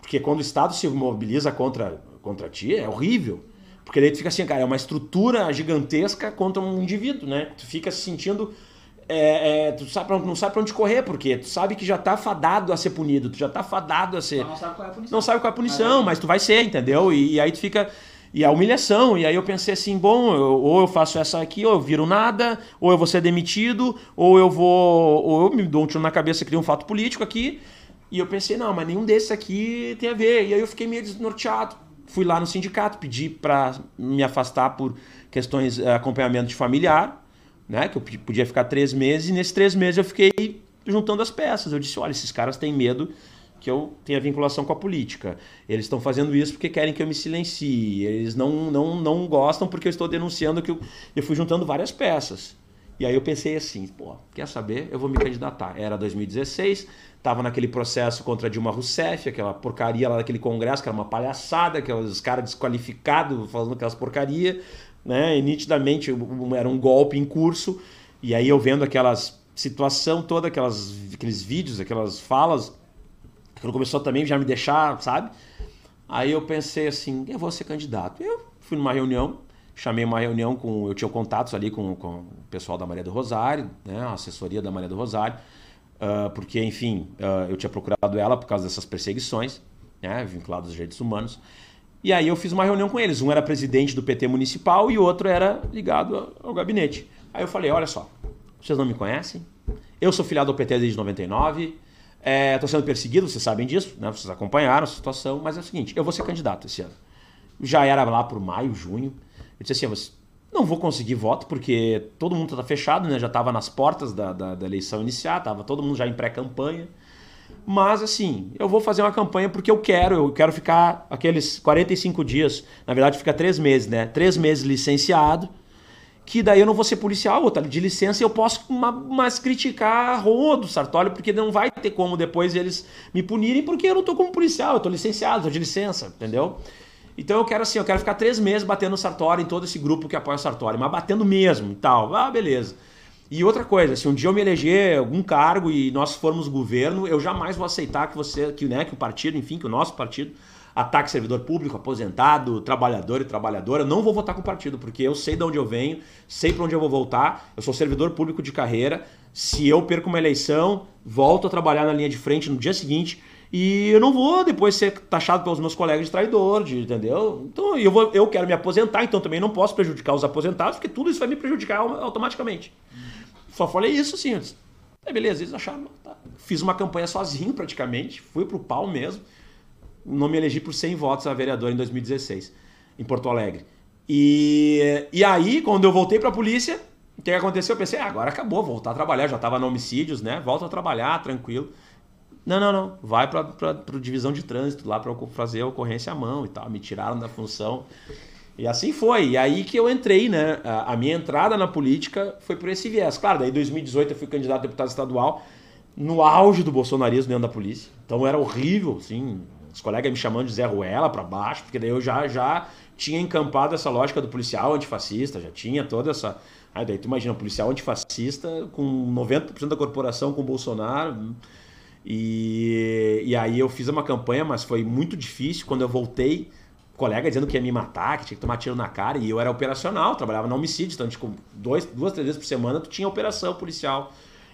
Porque quando o Estado se mobiliza contra, contra ti, é horrível. Porque daí tu fica assim, cara, é uma estrutura gigantesca contra um indivíduo, né? Tu fica se sentindo. É, é, tu sabe pra, não sabe pra onde correr, porque tu sabe que já tá fadado a ser punido, tu já tá fadado a ser. Não sabe qual é a punição. Não sabe qual é a punição, mas tu vai ser, entendeu? E, e aí tu fica. E a humilhação, e aí eu pensei assim, bom, eu, ou eu faço essa aqui, ou eu viro nada, ou eu vou ser demitido, ou eu vou. Ou eu me dou um tiro na cabeça, crio um fato político aqui. E eu pensei, não, mas nenhum desses aqui tem a ver. E aí eu fiquei meio desnorteado fui lá no sindicato, pedi para me afastar por questões de eh, acompanhamento de familiar, né? Que eu podia ficar três meses, e nesses três meses eu fiquei juntando as peças. Eu disse: olha, esses caras têm medo que eu tenha vinculação com a política. Eles estão fazendo isso porque querem que eu me silencie. Eles não, não, não gostam porque eu estou denunciando que eu, eu fui juntando várias peças. E aí eu pensei assim, pô, quer saber? Eu vou me candidatar. Era 2016, Tava naquele processo contra Dilma Rousseff, aquela porcaria lá daquele congresso, que era uma palhaçada, que os caras desqualificados falando aquelas porcaria, né? E nitidamente era um golpe em curso. E aí eu vendo aquelas situação toda, aquelas, aqueles vídeos, aquelas falas, aquilo começou também já me deixar, sabe? Aí eu pensei assim, eu vou ser candidato. Eu fui numa reunião, chamei uma reunião com, eu tinha contatos ali com, com o pessoal da Maria do Rosário, né, a assessoria da Maria do Rosário. Uh, porque, enfim, uh, eu tinha procurado ela por causa dessas perseguições, né, vinculadas aos direitos humanos. E aí eu fiz uma reunião com eles. Um era presidente do PT municipal e o outro era ligado ao gabinete. Aí eu falei, olha só, vocês não me conhecem? Eu sou filiado ao PT desde 99, estou é, sendo perseguido, vocês sabem disso, né? vocês acompanharam a situação, mas é o seguinte, eu vou ser candidato esse ano. Já era lá por maio, junho. Eu disse assim, não vou conseguir voto porque todo mundo está fechado, né? Já estava nas portas da, da, da eleição iniciar, estava todo mundo já em pré-campanha. Mas assim, eu vou fazer uma campanha porque eu quero, eu quero ficar aqueles 45 dias, na verdade fica três meses, né? Três meses licenciado, que daí eu não vou ser policial, estar de licença eu posso mais criticar rodo Sartório, porque não vai ter como depois eles me punirem, porque eu não estou como policial, eu estou licenciado, estou de licença, entendeu? Então eu quero assim, eu quero ficar três meses batendo o Sartori em todo esse grupo que apoia o Sartori, mas batendo mesmo e tal. Ah, beleza. E outra coisa, se um dia eu me eleger algum cargo e nós formos governo, eu jamais vou aceitar que você, que, né, que o partido, enfim, que o nosso partido ataque servidor público, aposentado, trabalhador e trabalhadora. Não vou votar com o partido, porque eu sei de onde eu venho, sei para onde eu vou voltar. Eu sou servidor público de carreira. Se eu perco uma eleição, volto a trabalhar na linha de frente no dia seguinte e eu não vou depois ser taxado pelos meus colegas de traidor, de, entendeu? Então eu, vou, eu quero me aposentar, então também não posso prejudicar os aposentados, porque tudo isso vai me prejudicar automaticamente. Só falei isso antes. É, beleza, eles acharam. Tá. Fiz uma campanha sozinho praticamente, fui pro pau mesmo. Não me elegi por 100 votos a vereador em 2016, em Porto Alegre. E, e aí, quando eu voltei pra polícia, o que aconteceu? Eu pensei, ah, agora acabou, voltar a trabalhar, já tava no homicídios, né? Volto a trabalhar, tranquilo. Não, não, não. Vai para a divisão de trânsito lá para fazer a ocorrência à mão e tal. Me tiraram da função. E assim foi. E aí que eu entrei, né? A, a minha entrada na política foi por esse viés. Claro, daí em 2018 eu fui candidato a deputado estadual no auge do bolsonarismo dentro da polícia. Então era horrível, assim. Os colegas me chamando de Zé Ruela para baixo, porque daí eu já, já tinha encampado essa lógica do policial antifascista, já tinha toda essa. Aí daí tu imagina, um policial antifascista com 90% da corporação com o Bolsonaro e, e aí eu fiz uma campanha, mas foi muito difícil. Quando eu voltei, colega dizendo que ia me matar, que tinha que tomar tiro na cara, e eu era operacional, trabalhava na homicídio, então, tipo, dois, duas, três vezes por semana tu tinha operação policial.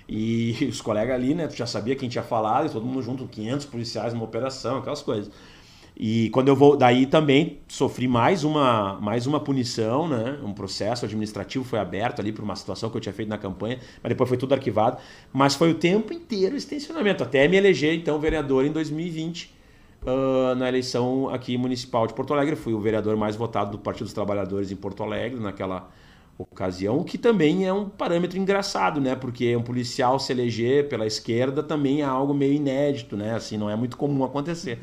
E os colegas ali, né, tu já sabia quem tinha falado, e todo mundo junto, 500 policiais numa operação, aquelas coisas. E quando eu vou, daí também sofri mais uma, mais uma punição, né? Um processo administrativo foi aberto ali por uma situação que eu tinha feito na campanha, mas depois foi tudo arquivado. Mas foi o tempo inteiro esse tensionamento, até me eleger então vereador em 2020. Uh, na eleição aqui municipal de Porto Alegre, fui o vereador mais votado do Partido dos Trabalhadores em Porto Alegre naquela ocasião, que também é um parâmetro engraçado, né? Porque um policial se eleger pela esquerda também é algo meio inédito, né? Assim, não é muito comum acontecer.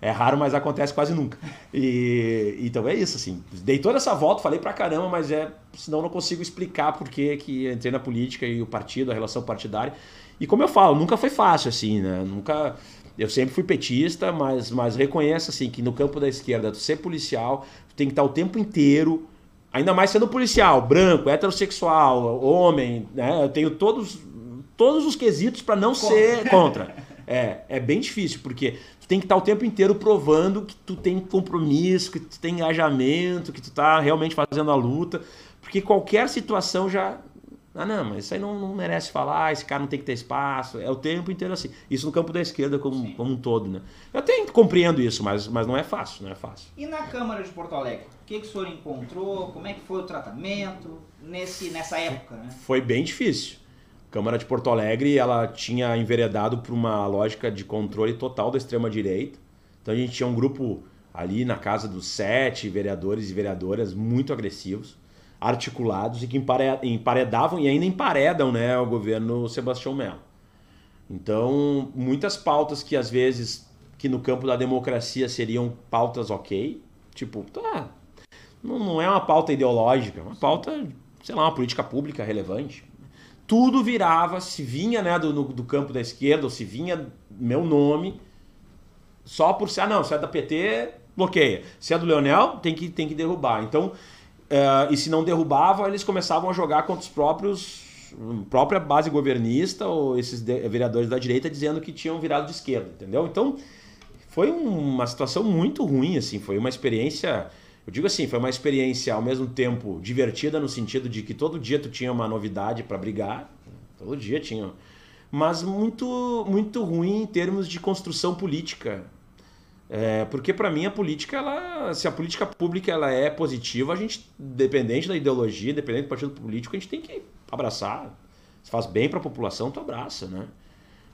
É raro, mas acontece quase nunca. E, então é isso, assim. Dei toda essa volta, falei pra caramba, mas é. Senão não consigo explicar por que, que entrei na política e o partido, a relação partidária. E como eu falo, nunca foi fácil, assim, né? Nunca. Eu sempre fui petista, mas, mas reconheço, assim, que no campo da esquerda, ser policial, tem que estar o tempo inteiro. Ainda mais sendo policial, branco, heterossexual, homem, né? Eu tenho todos, todos os quesitos para não contra. ser contra. É, é bem difícil, porque tem que estar o tempo inteiro provando que tu tem compromisso, que tu tem engajamento, que tu está realmente fazendo a luta, porque qualquer situação já ah, não, mas isso aí não, não, merece falar, esse cara não tem que ter espaço. É o tempo inteiro assim. Isso no campo da esquerda como, como um todo, né? Eu até compreendo isso, mas, mas não é fácil, não é fácil. E na Câmara de Porto Alegre? Que, que o senhor encontrou? Como é que foi o tratamento nesse, nessa época, né? Foi bem difícil. A Câmara de Porto Alegre, ela tinha enveredado por uma lógica de controle total da extrema-direita. Então a gente tinha um grupo ali na casa dos sete vereadores e vereadoras muito agressivos articulados e que emparedavam e ainda emparedam né, o governo Sebastião Melo. Então, muitas pautas que às vezes que no campo da democracia seriam pautas ok, tipo, tá, não, não é uma pauta ideológica, é uma pauta, sei lá, uma política pública relevante. Tudo virava, se vinha né, do, do campo da esquerda, ou se vinha meu nome, só por ser, ah não, se é da PT, bloqueia. Se é do Leonel, tem que, tem que derrubar. Então, Uh, e se não derrubavam, eles começavam a jogar contra os próprios própria base governista ou esses vereadores da direita dizendo que tinham virado de esquerda, entendeu? Então foi uma situação muito ruim, assim, foi uma experiência, eu digo assim, foi uma experiência ao mesmo tempo divertida no sentido de que todo dia tu tinha uma novidade para brigar, todo dia tinha, mas muito muito ruim em termos de construção política, é, porque para mim a política, ela, se a política pública ela é positiva, a gente, dependente da ideologia, dependente do partido político, a gente tem que abraçar. Se faz bem para a população, tu abraça, né?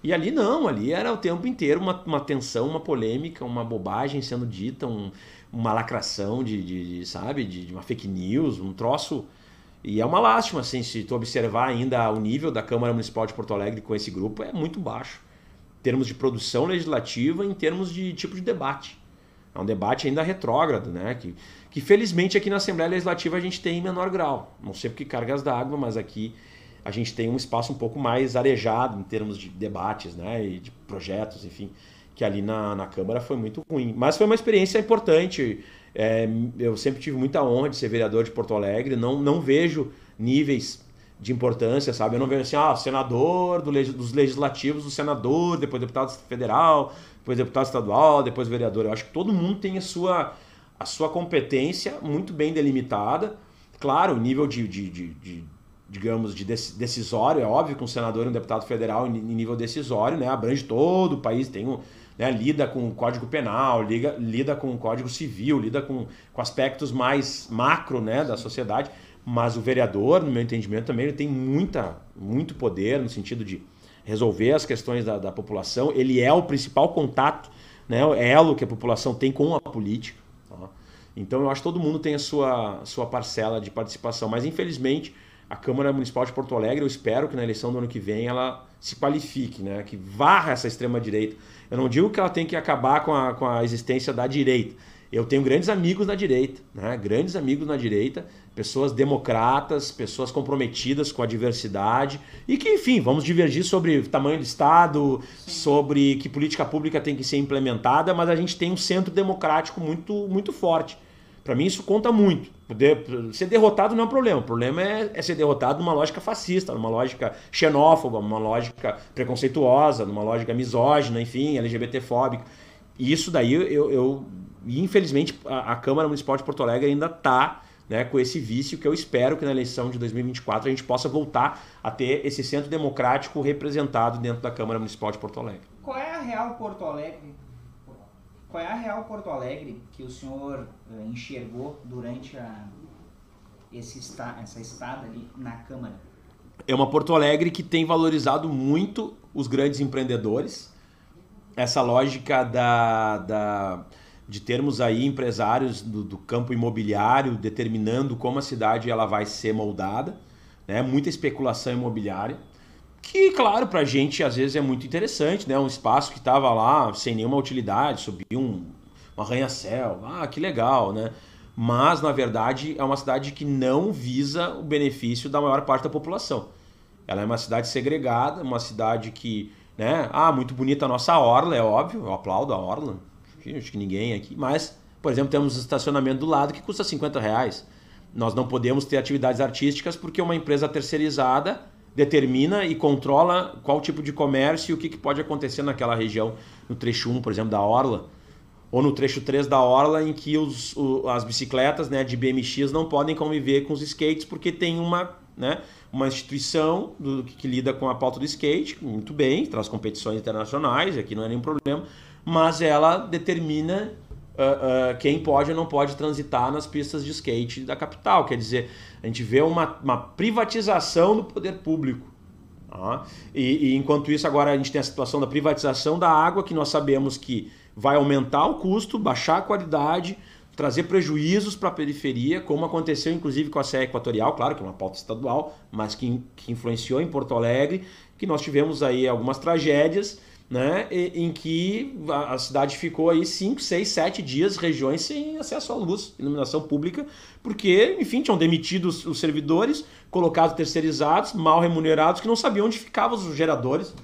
E ali não, ali era o tempo inteiro uma, uma tensão, uma polêmica, uma bobagem sendo dita, um, uma lacração de, de, de sabe, de, de, uma fake news, um troço. E é uma lástima, assim, se tu observar ainda o nível da Câmara Municipal de Porto Alegre com esse grupo, é muito baixo termos de produção legislativa, em termos de tipo de debate. É um debate ainda retrógrado, né? Que, que felizmente aqui na Assembleia Legislativa a gente tem em menor grau. Não sei porque cargas d'água, mas aqui a gente tem um espaço um pouco mais arejado em termos de debates, né? E de projetos, enfim, que ali na, na Câmara foi muito ruim. Mas foi uma experiência importante. É, eu sempre tive muita honra de ser vereador de Porto Alegre. Não, não vejo níveis de importância, sabe? Eu não vejo assim, ah, senador do, dos legislativos, o senador, depois deputado federal, depois deputado estadual, depois vereador. Eu acho que todo mundo tem a sua, a sua competência muito bem delimitada. Claro, o nível de, de, de, de digamos, de decisório, é óbvio que um senador e um deputado federal em nível decisório, né, abrange todo o país, tem um, né, lida com o Código Penal, liga, lida com o Código Civil, lida com, com aspectos mais macro né, da sociedade. Mas o vereador, no meu entendimento, também ele tem muita, muito poder no sentido de resolver as questões da, da população. Ele é o principal contato, né, o elo que a população tem com a política. Tá? Então eu acho que todo mundo tem a sua, sua parcela de participação. Mas infelizmente a Câmara Municipal de Porto Alegre, eu espero que na eleição do ano que vem ela se qualifique, né, que varra essa extrema-direita. Eu não digo que ela tem que acabar com a, com a existência da direita. Eu tenho grandes amigos na direita, né? grandes amigos na direita, pessoas democratas, pessoas comprometidas com a diversidade e que, enfim, vamos divergir sobre o tamanho do Estado, Sim. sobre que política pública tem que ser implementada, mas a gente tem um centro democrático muito, muito forte. Para mim, isso conta muito. Ser derrotado não é um problema. O problema é, é, ser derrotado numa lógica fascista, numa lógica xenófoba, numa lógica preconceituosa, numa lógica misógina, enfim, LGBTfóbica. E isso daí eu, eu infelizmente a, a Câmara Municipal de Porto Alegre ainda está né, com esse vício que eu espero que na eleição de 2024 a gente possa voltar a ter esse centro democrático representado dentro da Câmara Municipal de Porto Alegre. Qual é a real Porto Alegre? Qual é a real Porto Alegre que o senhor uh, enxergou durante a, esse essa estada ali na Câmara? É uma Porto Alegre que tem valorizado muito os grandes empreendedores, essa lógica da, da de termos aí empresários do, do, campo imobiliário determinando como a cidade ela vai ser moldada, né? Muita especulação imobiliária, que claro para a gente às vezes é muito interessante, né? Um espaço que estava lá sem nenhuma utilidade, subiu um, um arranha-céu, ah que legal, né? Mas na verdade é uma cidade que não visa o benefício da maior parte da população. Ela é uma cidade segregada, uma cidade que, né? Ah, muito bonita a nossa orla, é óbvio, eu aplaudo a orla, acho que ninguém aqui, mas, por exemplo, temos um estacionamento do lado que custa 50 reais. Nós não podemos ter atividades artísticas porque uma empresa terceirizada determina e controla qual tipo de comércio e o que, que pode acontecer naquela região, no trecho 1, por exemplo, da Orla, ou no trecho 3 da Orla, em que os, o, as bicicletas né, de BMX não podem conviver com os skates porque tem uma, né, uma instituição do, que, que lida com a pauta do skate, muito bem, traz competições internacionais, aqui não é nenhum problema, mas ela determina uh, quem pode ou não pode transitar nas pistas de skate da capital. Quer dizer, a gente vê uma, uma privatização do poder público. Tá? E, e, enquanto isso, agora a gente tem a situação da privatização da água, que nós sabemos que vai aumentar o custo, baixar a qualidade, trazer prejuízos para a periferia, como aconteceu inclusive com a Serra Equatorial, claro que é uma pauta estadual, mas que, que influenciou em Porto Alegre, que nós tivemos aí algumas tragédias né, em que a cidade ficou aí 5, 6, 7 dias, regiões sem acesso à luz, iluminação pública, porque, enfim, tinham demitido os, servidores, colocado terceirizados, mal remunerados, que não sabiam onde ficavam os geradores,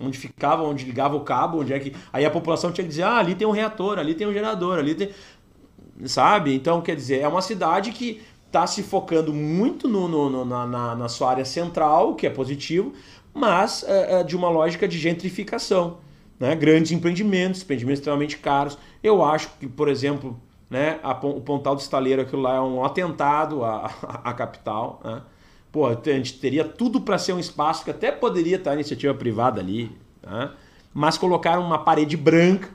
onde ficava, onde ligava o cabo, onde é que. Aí a população tinha que dizer: ah, ali tem um reator, ali tem um gerador, ali tem. Sabe? Então, quer dizer, é uma cidade que está se focando muito no, no, no na, na, sua área central, que é positivo, mas é de uma lógica de gentrificação. Né? Grandes empreendimentos, empreendimentos extremamente caros. Eu acho que, por exemplo, né, a, o Pontal do Estaleiro, aquilo lá é um atentado à, à, à capital. Né? Pô, a gente teria tudo para ser um espaço que até poderia estar iniciativa privada ali, né? mas colocaram uma parede branca,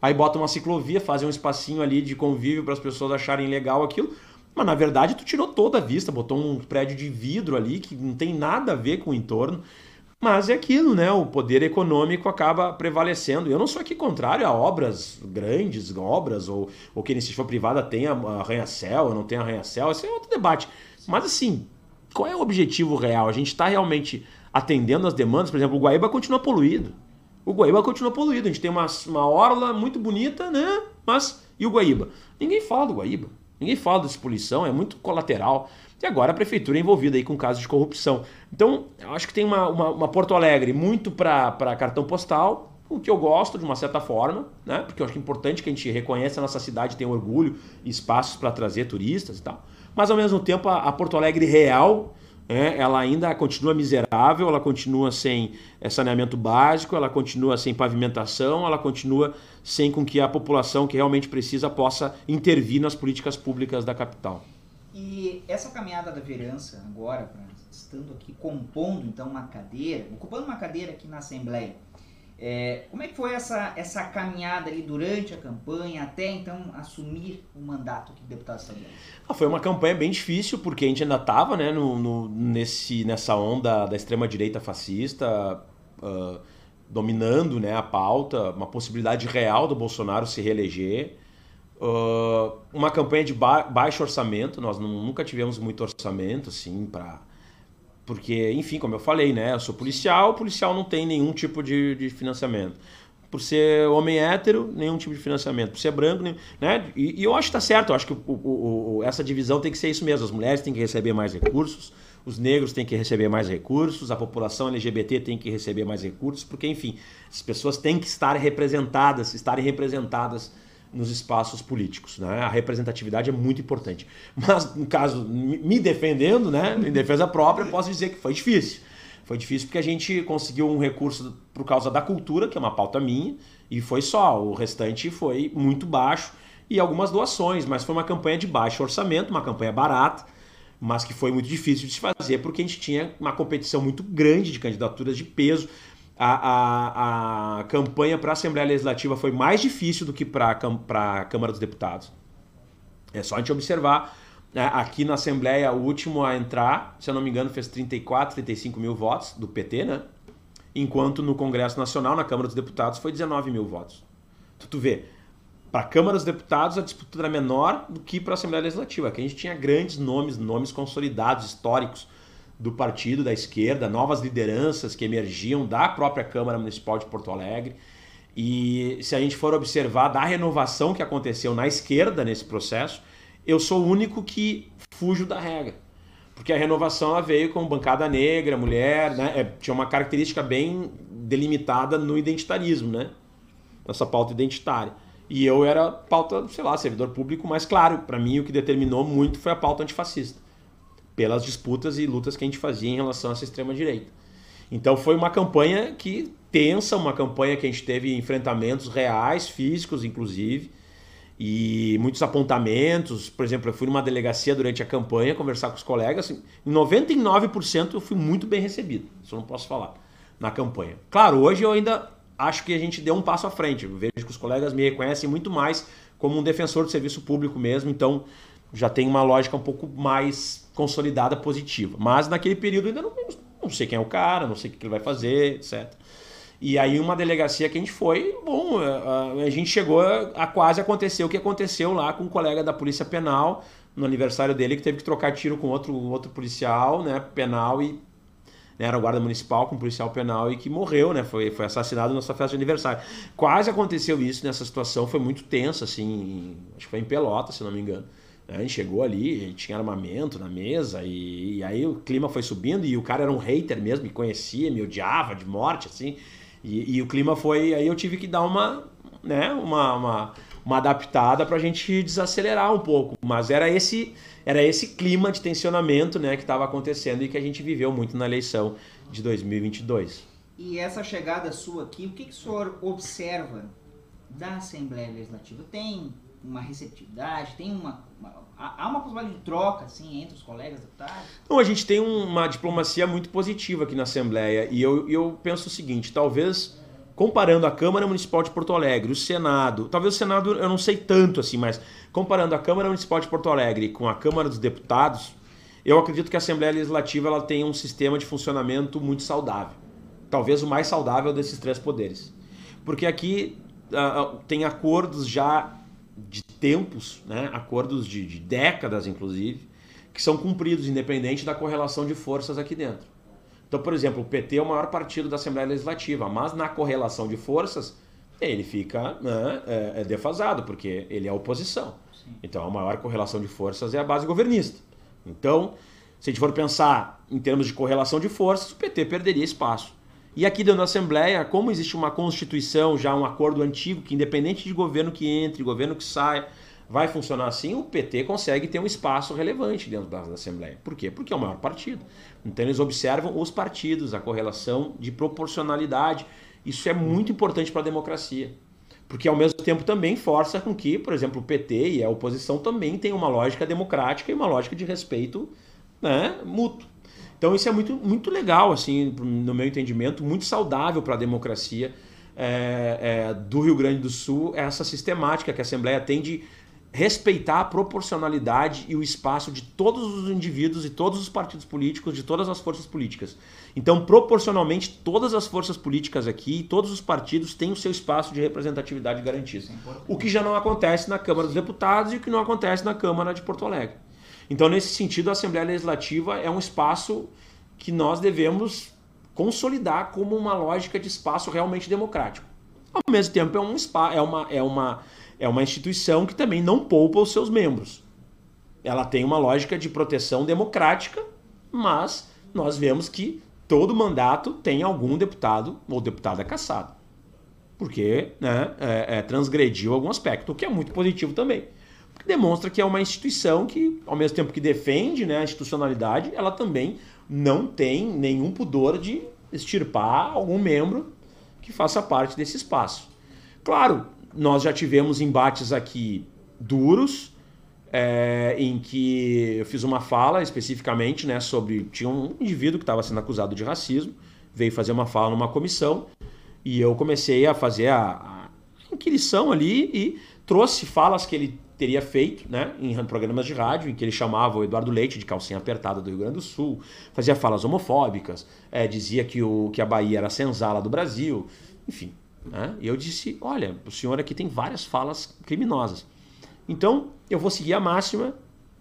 aí botam uma ciclovia, fazem um espacinho ali de convívio para as pessoas acharem legal aquilo. Mas na verdade tu tirou toda a vista, botou um prédio de vidro ali que não tem nada a ver com o entorno. Mas é aquilo, né? O poder econômico acaba prevalecendo. Eu não sou aqui contrário a obras grandes, obras, ou, ou que a iniciativa privada tenha arranha-céu ou não tenha arranha-céu. Esse é outro debate. Mas assim, qual é o objetivo real? A gente está realmente atendendo as demandas? Por exemplo, o Guaíba continua poluído. O Guaíba continua poluído. A gente tem uma, uma orla muito bonita, né? Mas e o Guaíba? Ninguém fala do Guaíba. Ninguém fala dessa poluição, é muito colateral. E agora a prefeitura é envolvida aí com casos de corrupção. Então, eu acho que tem uma, uma, uma Porto Alegre muito para cartão postal, o que eu gosto de uma certa forma, né? Porque eu acho que é importante que a gente reconheça a nossa cidade, tem orgulho espaços para trazer turistas e tal. Mas ao mesmo tempo a, a Porto Alegre real, é, ela ainda continua miserável, ela continua sem é, saneamento básico, ela continua sem pavimentação, ela continua sem com que a população que realmente precisa possa intervir nas políticas públicas da capital. E essa caminhada da vereança agora, estando aqui compondo então uma cadeira, ocupando uma cadeira aqui na Assembleia, é, como é que foi essa, essa caminhada ali durante a campanha, até então assumir o mandato de deputado estadual? Ah, foi uma campanha bem difícil, porque a gente ainda estava né, no, no, nesse, nessa onda da extrema-direita fascista, uh, dominando né, a pauta, uma possibilidade real do Bolsonaro se reeleger. Uh, uma campanha de ba baixo orçamento, nós nunca tivemos muito orçamento assim para porque, enfim, como eu falei, né? Eu sou policial, o policial não tem nenhum tipo de, de financiamento. Por ser homem hétero, nenhum tipo de financiamento. Por ser branco, né? E, e eu acho que tá certo, eu acho que o, o, o, essa divisão tem que ser isso mesmo. As mulheres têm que receber mais recursos, os negros têm que receber mais recursos, a população LGBT tem que receber mais recursos, porque, enfim, as pessoas têm que estar representadas, estarem representadas nos espaços políticos. Né? A representatividade é muito importante. Mas, no caso, me defendendo, né, em defesa própria, posso dizer que foi difícil. Foi difícil porque a gente conseguiu um recurso por causa da cultura, que é uma pauta minha, e foi só. O restante foi muito baixo e algumas doações, mas foi uma campanha de baixo orçamento, uma campanha barata, mas que foi muito difícil de se fazer porque a gente tinha uma competição muito grande de candidaturas de peso a, a, a campanha para a Assembleia Legislativa foi mais difícil do que para a Câmara dos Deputados. É só a gente observar. Né, aqui na Assembleia, o último a entrar, se eu não me engano, fez 34, 35 mil votos do PT, né? Enquanto no Congresso Nacional, na Câmara dos Deputados, foi 19 mil votos. Tu, tu vê, para a Câmara dos Deputados a disputa era menor do que para a Assembleia Legislativa. Aqui a gente tinha grandes nomes, nomes consolidados, históricos, do partido da esquerda, novas lideranças que emergiam da própria Câmara Municipal de Porto Alegre. E se a gente for observar da renovação que aconteceu na esquerda nesse processo, eu sou o único que fujo da regra. Porque a renovação ela veio com bancada negra, mulher, né? É, tinha uma característica bem delimitada no identitarismo, né? Pauta identitária. E eu era pauta, sei lá, servidor público, mas claro, para mim o que determinou muito foi a pauta antifascista pelas disputas e lutas que a gente fazia em relação a essa extrema-direita. Então foi uma campanha que tensa, uma campanha que a gente teve enfrentamentos reais, físicos inclusive, e muitos apontamentos. Por exemplo, eu fui numa delegacia durante a campanha conversar com os colegas. Assim, em 99% eu fui muito bem recebido, isso eu não posso falar, na campanha. Claro, hoje eu ainda acho que a gente deu um passo à frente. Eu vejo que os colegas me reconhecem muito mais como um defensor do serviço público mesmo, então já tem uma lógica um pouco mais consolidada, positiva. Mas naquele período ainda não, não sei quem é o cara, não sei o que ele vai fazer, etc. E aí uma delegacia que a gente foi, bom, a, a gente chegou a, quase acontecer o que aconteceu lá com um colega da Polícia Penal no aniversário dele que teve que trocar tiro com outro, outro policial, né, penal e né, era guarda municipal com policial penal e que morreu, né, foi, foi assassinado na sua festa de aniversário. Quase aconteceu isso nessa situação, foi muito tensa, assim, acho que foi em Pelota, se não me engano. A gente chegou ali, tinha armamento na mesa, e, e, aí o clima foi subindo, e o cara era um hater mesmo, me conhecia, me odiava de morte, assim. E, e, o clima foi. Aí eu tive que dar uma, né, uma, uma, uma adaptada para a gente desacelerar um pouco. Mas era esse, era esse clima de tensionamento né, que estava acontecendo e que a gente viveu muito na eleição de 2022. E essa chegada sua aqui, o que, que o senhor observa da Assembleia Legislativa? Tem uma receptividade, tem uma, uma há uma possibilidade de troca assim entre os colegas deputados? Não, a gente tem uma diplomacia muito positiva aqui na Assembleia e eu, eu penso o seguinte, talvez comparando a Câmara Municipal de Porto Alegre, o Senado, talvez o Senado eu não sei tanto assim, mas comparando a Câmara Municipal de Porto Alegre com a Câmara dos Deputados, eu acredito que a Assembleia Legislativa ela tem um sistema de funcionamento muito saudável. Talvez o mais saudável desses três poderes. Porque aqui uh, tem acordos já de tempos, né, acordos de, de décadas, inclusive, que são cumpridos, independente da correlação de forças aqui dentro. Então, por exemplo, o PT é o maior partido da Assembleia Legislativa, mas na correlação de forças, ele fica né, é, é defasado, porque ele é oposição. Sim. Então, a maior correlação de forças é a base governista. Então, se a gente for pensar em termos de correlação de forças, o PT perderia espaço. E aqui dentro da Assembleia, como existe uma Constituição, já um acordo antigo, que independente de governo que entre, governo que saia, vai funcionar assim, o PT consegue ter um espaço relevante dentro da, da, Assembleia. Por quê? Porque é o maior partido. Então eles observam os partidos, a correlação de proporcionalidade. Isso é muito importante para a democracia. Porque ao mesmo tempo também força com que, por exemplo, o PT e a oposição também tenham uma lógica democrática e uma lógica de respeito né, mútuo. Então isso é muito, muito legal, assim, no meu entendimento, muito saudável para a democracia é, é, do Rio Grande do Sul, essa sistemática que a Assembleia tem de respeitar a proporcionalidade e o espaço de todos os indivíduos e todos os partidos políticos, de todas as forças políticas. Então, proporcionalmente, todas as forças políticas aqui, todos os partidos têm o seu espaço de representatividade garantido. É o que já não acontece na Câmara dos Deputados e o que não acontece na Câmara de Porto Alegre. Então, nesse sentido, a Assembleia Legislativa é um espaço que nós devemos consolidar como uma lógica de espaço realmente democrático. Ao mesmo tempo, é, um spa, é, uma, é, uma, é uma instituição que também não poupa os seus membros. Ela tem uma lógica de proteção democrática, mas nós vemos que todo mandato tem algum deputado ou deputada caçado. Porque né, é, é, transgrediu algum aspecto, o que é muito positivo também demonstra que é uma instituição que, ao mesmo tempo que defende né, a institucionalidade, ela também não tem nenhum pudor de extirpar algum membro que faça parte desse espaço. Claro, nós já tivemos embates aqui duros, é, em que eu fiz uma fala especificamente né, sobre. Tinha um indivíduo que estava sendo acusado de racismo, veio fazer uma fala numa comissão, e eu comecei a fazer a, a inquirição ali e trouxe falas que ele teria feito né, em programas de rádio, em que ele chamava o Eduardo Leite de calcinha apertada do Rio Grande do Sul, fazia falas homofóbicas, é, dizia que, o, que a Bahia era a senzala do Brasil, enfim. Né? E eu disse: olha, o senhor aqui tem várias falas criminosas. Então, eu vou seguir a máxima,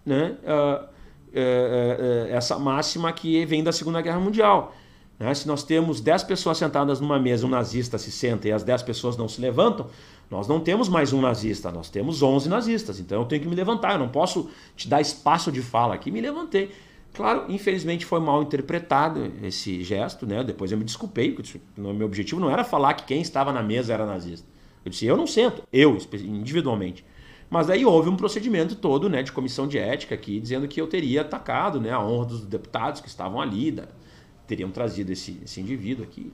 né, uh, uh, uh, essa máxima que vem da Segunda Guerra Mundial. Né? Se nós temos 10 pessoas sentadas numa mesa, um nazista se senta e as 10 pessoas não se levantam, nós não temos mais um nazista, nós temos 11 nazistas. Então eu tenho que me levantar, eu não posso te dar espaço de fala aqui. Me levantei. Claro, infelizmente foi mal interpretado esse gesto, né? Depois eu me desculpei, porque meu objetivo não era falar que quem estava na mesa era nazista. Eu disse, eu não sento, eu individualmente. Mas aí houve um procedimento todo né, de comissão de ética aqui, dizendo que eu teria atacado né, a honra dos deputados que estavam ali, da, teriam trazido esse, esse indivíduo aqui.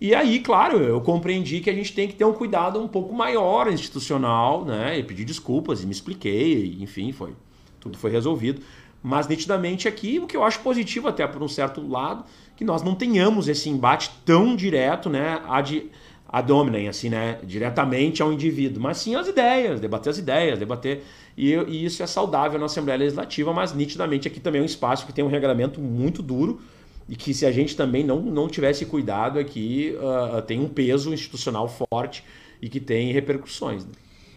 E aí, claro, eu compreendi que a gente tem que ter um cuidado um pouco maior institucional, né? E pedi desculpas e me expliquei, enfim, foi tudo foi resolvido. Mas nitidamente aqui, o que eu acho positivo até por um certo lado, que nós não tenhamos esse embate tão direto, né, ad, ad hominem, assim, né, diretamente ao indivíduo, mas sim as ideias, debater as ideias, debater e, e isso é saudável na Assembleia Legislativa, mas nitidamente aqui também é um espaço que tem um regulamento muito duro e que se a gente também não, não tivesse cuidado aqui, uh, tem um peso institucional forte e que tem repercussões. Né?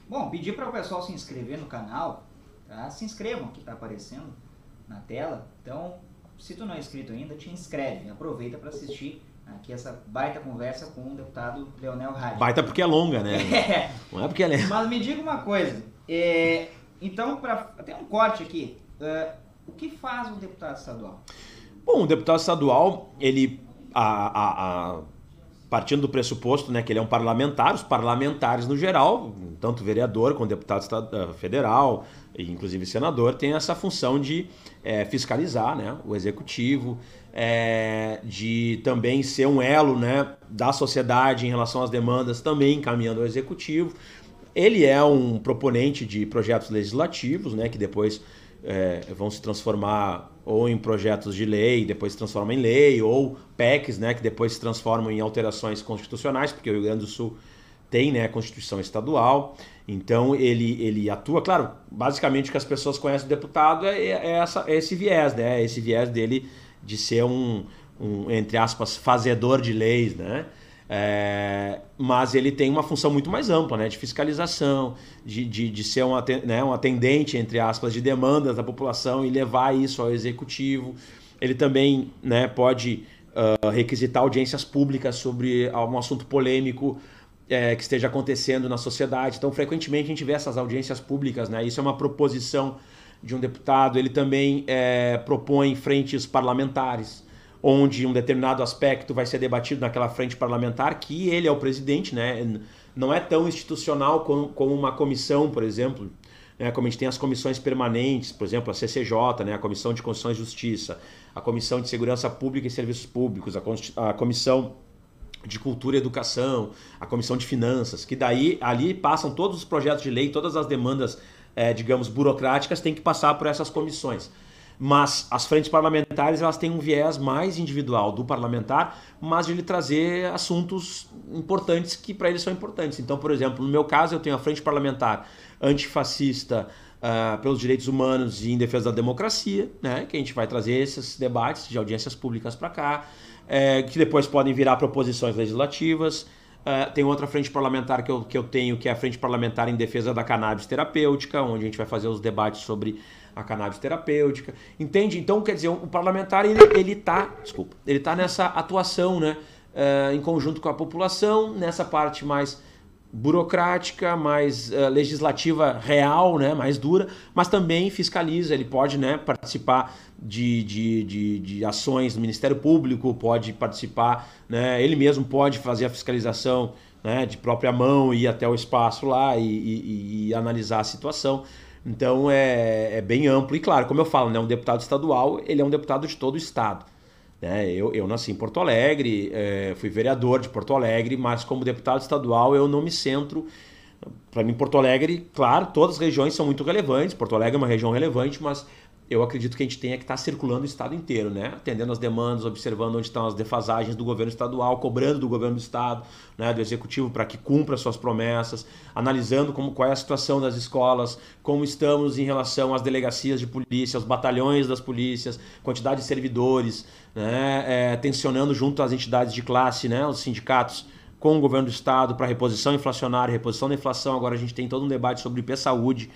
Bom, pedir para o pessoal se inscrever no canal, tá? se inscrevam, que está aparecendo na tela. Então, se tu não é inscrito ainda, te inscreve, aproveita para assistir aqui essa baita conversa com o deputado Leonel Rádio. Baita porque é longa, né? É. Não é porque é Mas me diga uma coisa, é, então, para tem um corte aqui, uh, o que faz um deputado estadual? Bom, o deputado estadual, ele, a, a, a, partindo do pressuposto né, que ele é um parlamentar, os parlamentares no geral, tanto vereador como deputado eh, federal, e inclusive senador, tem essa função de é, fiscalizar né, o executivo, é, de também ser um elo né, da sociedade em relação às demandas, também encaminhando ao executivo. Ele é um proponente de projetos legislativos, né, que depois é, vão se transformar ou em projetos de lei, depois se transformam em lei, ou PECs, né, que depois se transformam em alterações constitucionais, porque o Rio Grande do Sul tem né, a Constituição Estadual, então ele, ele atua, claro, basicamente o que as pessoas conhecem do deputado é, é, essa, é esse viés, né, é esse viés dele de ser um, um, entre aspas, fazedor de leis, né, é, mas ele tem uma função muito mais ampla, né, de fiscalização, de, de, de ser um, né, um atendente, entre aspas, de demandas da população e levar isso ao executivo. Ele também né, pode uh, requisitar audiências públicas sobre um assunto polêmico é, que esteja acontecendo na sociedade. Então, frequentemente a gente vê essas audiências públicas, né? Isso é uma proposição de um deputado. Ele também é, propõe frentes parlamentares onde um determinado aspecto vai ser debatido naquela frente parlamentar, que ele é o presidente, né? Não é tão institucional como, como uma comissão, por exemplo, né? como a gente tem as comissões permanentes, por exemplo, a CCJ, né? a Comissão de Constituição e Justiça, a Comissão de Segurança Pública e Serviços Públicos, a, a Comissão de Cultura e Educação, a Comissão de Finanças, que daí ali passam todos os projetos de lei, todas as demandas, é, digamos, burocráticas, têm que passar por essas comissões. Mas as frentes parlamentares elas têm um viés mais individual do parlamentar, mas de ele trazer assuntos importantes que para eles são importantes. Então, por exemplo, no meu caso, eu tenho a frente parlamentar antifascista uh, pelos direitos humanos e em defesa da democracia, né, que a gente vai trazer esses debates de audiências públicas para cá, é, que depois podem virar proposições legislativas. Uh, tem outra frente parlamentar que eu, que eu tenho, que é a frente parlamentar em defesa da cannabis terapêutica, onde a gente vai fazer os debates sobre a cannabis terapêutica. Entende? Então, quer dizer, o parlamentar ele, ele tá, desculpa, ele tá nessa atuação, né, uh, em conjunto com a população, nessa parte mais burocrática, mais uh, legislativa real, né, mais dura, mas também fiscaliza, ele pode né, participar de, de, de, de ações do Ministério Público, pode participar, né, ele mesmo pode fazer a fiscalização né, de própria mão, ir até o espaço lá e, e, e analisar a situação. Então é, é, bem amplo e claro, como eu falo, né, um deputado estadual ele é um deputado de todo o estado. Né? Eu, eu nasci em Porto Alegre, é, fui vereador de Porto Alegre, mas como deputado estadual eu não me centro. Para mim, Porto Alegre, claro, todas as regiões são muito relevantes. Porto Alegre é uma região relevante, mas eu acredito que a gente tenha que estar circulando o estado inteiro, né? Atendendo as demandas, observando onde estão as defasagens do governo estadual, cobrando do governo do estado, né, do executivo para que cumpra suas promessas, analisando como qual é a situação das escolas, como estamos em relação às delegacias de polícia, aos batalhões das polícias, quantidade de servidores, né, é, tensionando junto às entidades de classe, né, os sindicatos com o governo do estado para reposição inflacionária, reposição da inflação. Agora a gente tem todo um debate sobre IP saúde.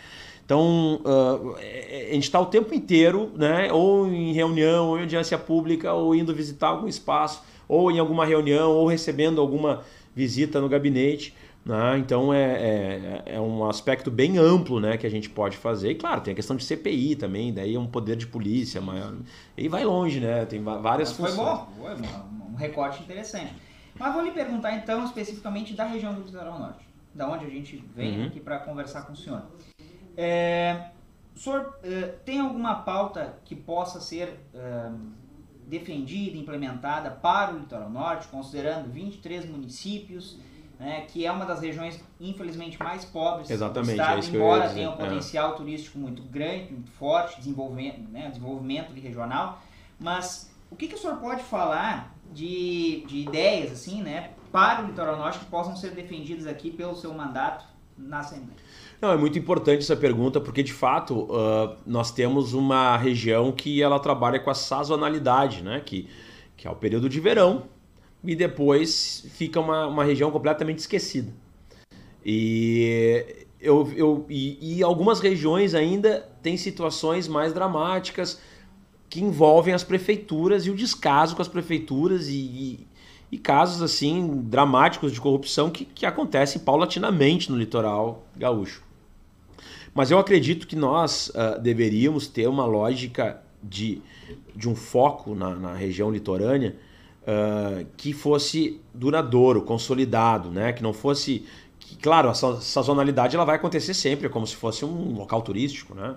Então, uh, a gente está o tempo inteiro, né, ou em reunião, ou em audiência pública, ou indo visitar algum espaço, ou em alguma reunião, ou recebendo alguma visita no gabinete. Né? Então, é, é, é, um aspecto bem amplo né, que a gente pode fazer. E, claro, tem a questão de CPI também, daí é um poder de polícia maior. E vai longe, né? Tem várias Mas funções. Foi bom, foi um recorte interessante. Mas vou lhe perguntar, então, especificamente da região do Litoral Norte, da onde a gente vem uhum. aqui para conversar com o senhor. É, o senhor uh, tem alguma pauta que possa ser uh, defendida, implementada para o litoral norte, considerando 23 municípios, né, que é uma das regiões, infelizmente, mais pobres Exatamente, do estado, é isso embora tenha um é. potencial turístico muito grande, muito forte, desenvolvimento, né, desenvolvimento regional. Mas o que, que o senhor pode falar de, de ideias assim, né, para o litoral norte que possam ser defendidas aqui pelo seu mandato na Assembleia? Não, é muito importante essa pergunta porque de fato uh, nós temos uma região que ela trabalha com a sazonalidade, né? Que, que é o período de verão e depois fica uma, uma região completamente esquecida. E, eu, eu, e, e algumas regiões ainda têm situações mais dramáticas que envolvem as prefeituras e o descaso com as prefeituras e, e, e casos assim dramáticos de corrupção que, que acontecem paulatinamente no litoral gaúcho. Mas eu acredito que nós uh, deveríamos ter uma lógica de, de um foco na, na região litorânea uh, que fosse duradouro, consolidado, né? que não fosse. Que, claro, a sazonalidade ela vai acontecer sempre, é como se fosse um local turístico. Né?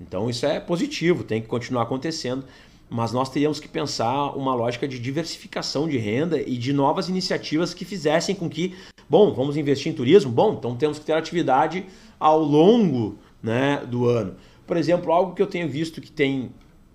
Então isso é positivo, tem que continuar acontecendo. Mas nós teríamos que pensar uma lógica de diversificação de renda e de novas iniciativas que fizessem com que, bom, vamos investir em turismo? Bom, então temos que ter atividade ao longo né, do ano. Por exemplo, algo que eu tenho visto que tem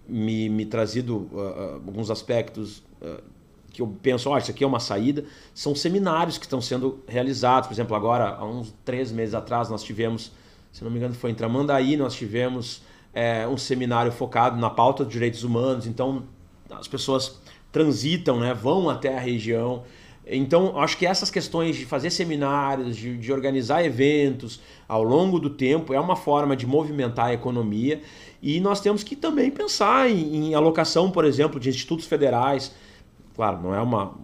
me, me trazido uh, alguns aspectos uh, que eu penso, oh, isso aqui é uma saída, são seminários que estão sendo realizados. Por exemplo, agora, há uns três meses atrás, nós tivemos, se não me engano, foi em Tramandaí, nós tivemos é, um seminário focado na pauta dos direitos humanos. Então, as pessoas transitam, né, vão até a região. Então, acho que essas questões de fazer seminários, de, de, organizar eventos ao longo do tempo é uma forma de movimentar a economia e nós temos que também pensar em, em alocação, por exemplo, de institutos federais. Claro, não é uma,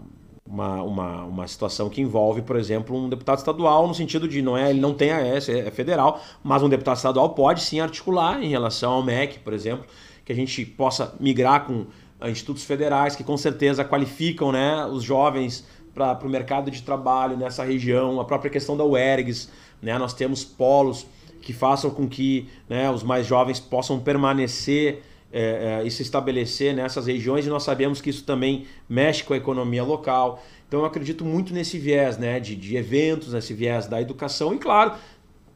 uma, uma, uma situação que envolve, por exemplo, um deputado estadual, no sentido de não é, ele não tem a S, é federal, mas um deputado estadual pode sim articular em relação ao MEC, por exemplo, que a gente possa migrar com institutos federais que com certeza qualificam né, os jovens para o mercado de trabalho nessa região, a própria questão da UERGS, né? nós temos polos que façam com que né, os mais jovens possam permanecer é, é, e se estabelecer nessas regiões, e nós sabemos que isso também mexe com a economia local. Então eu acredito muito nesse viés né, de, de eventos, nesse viés da educação, e claro,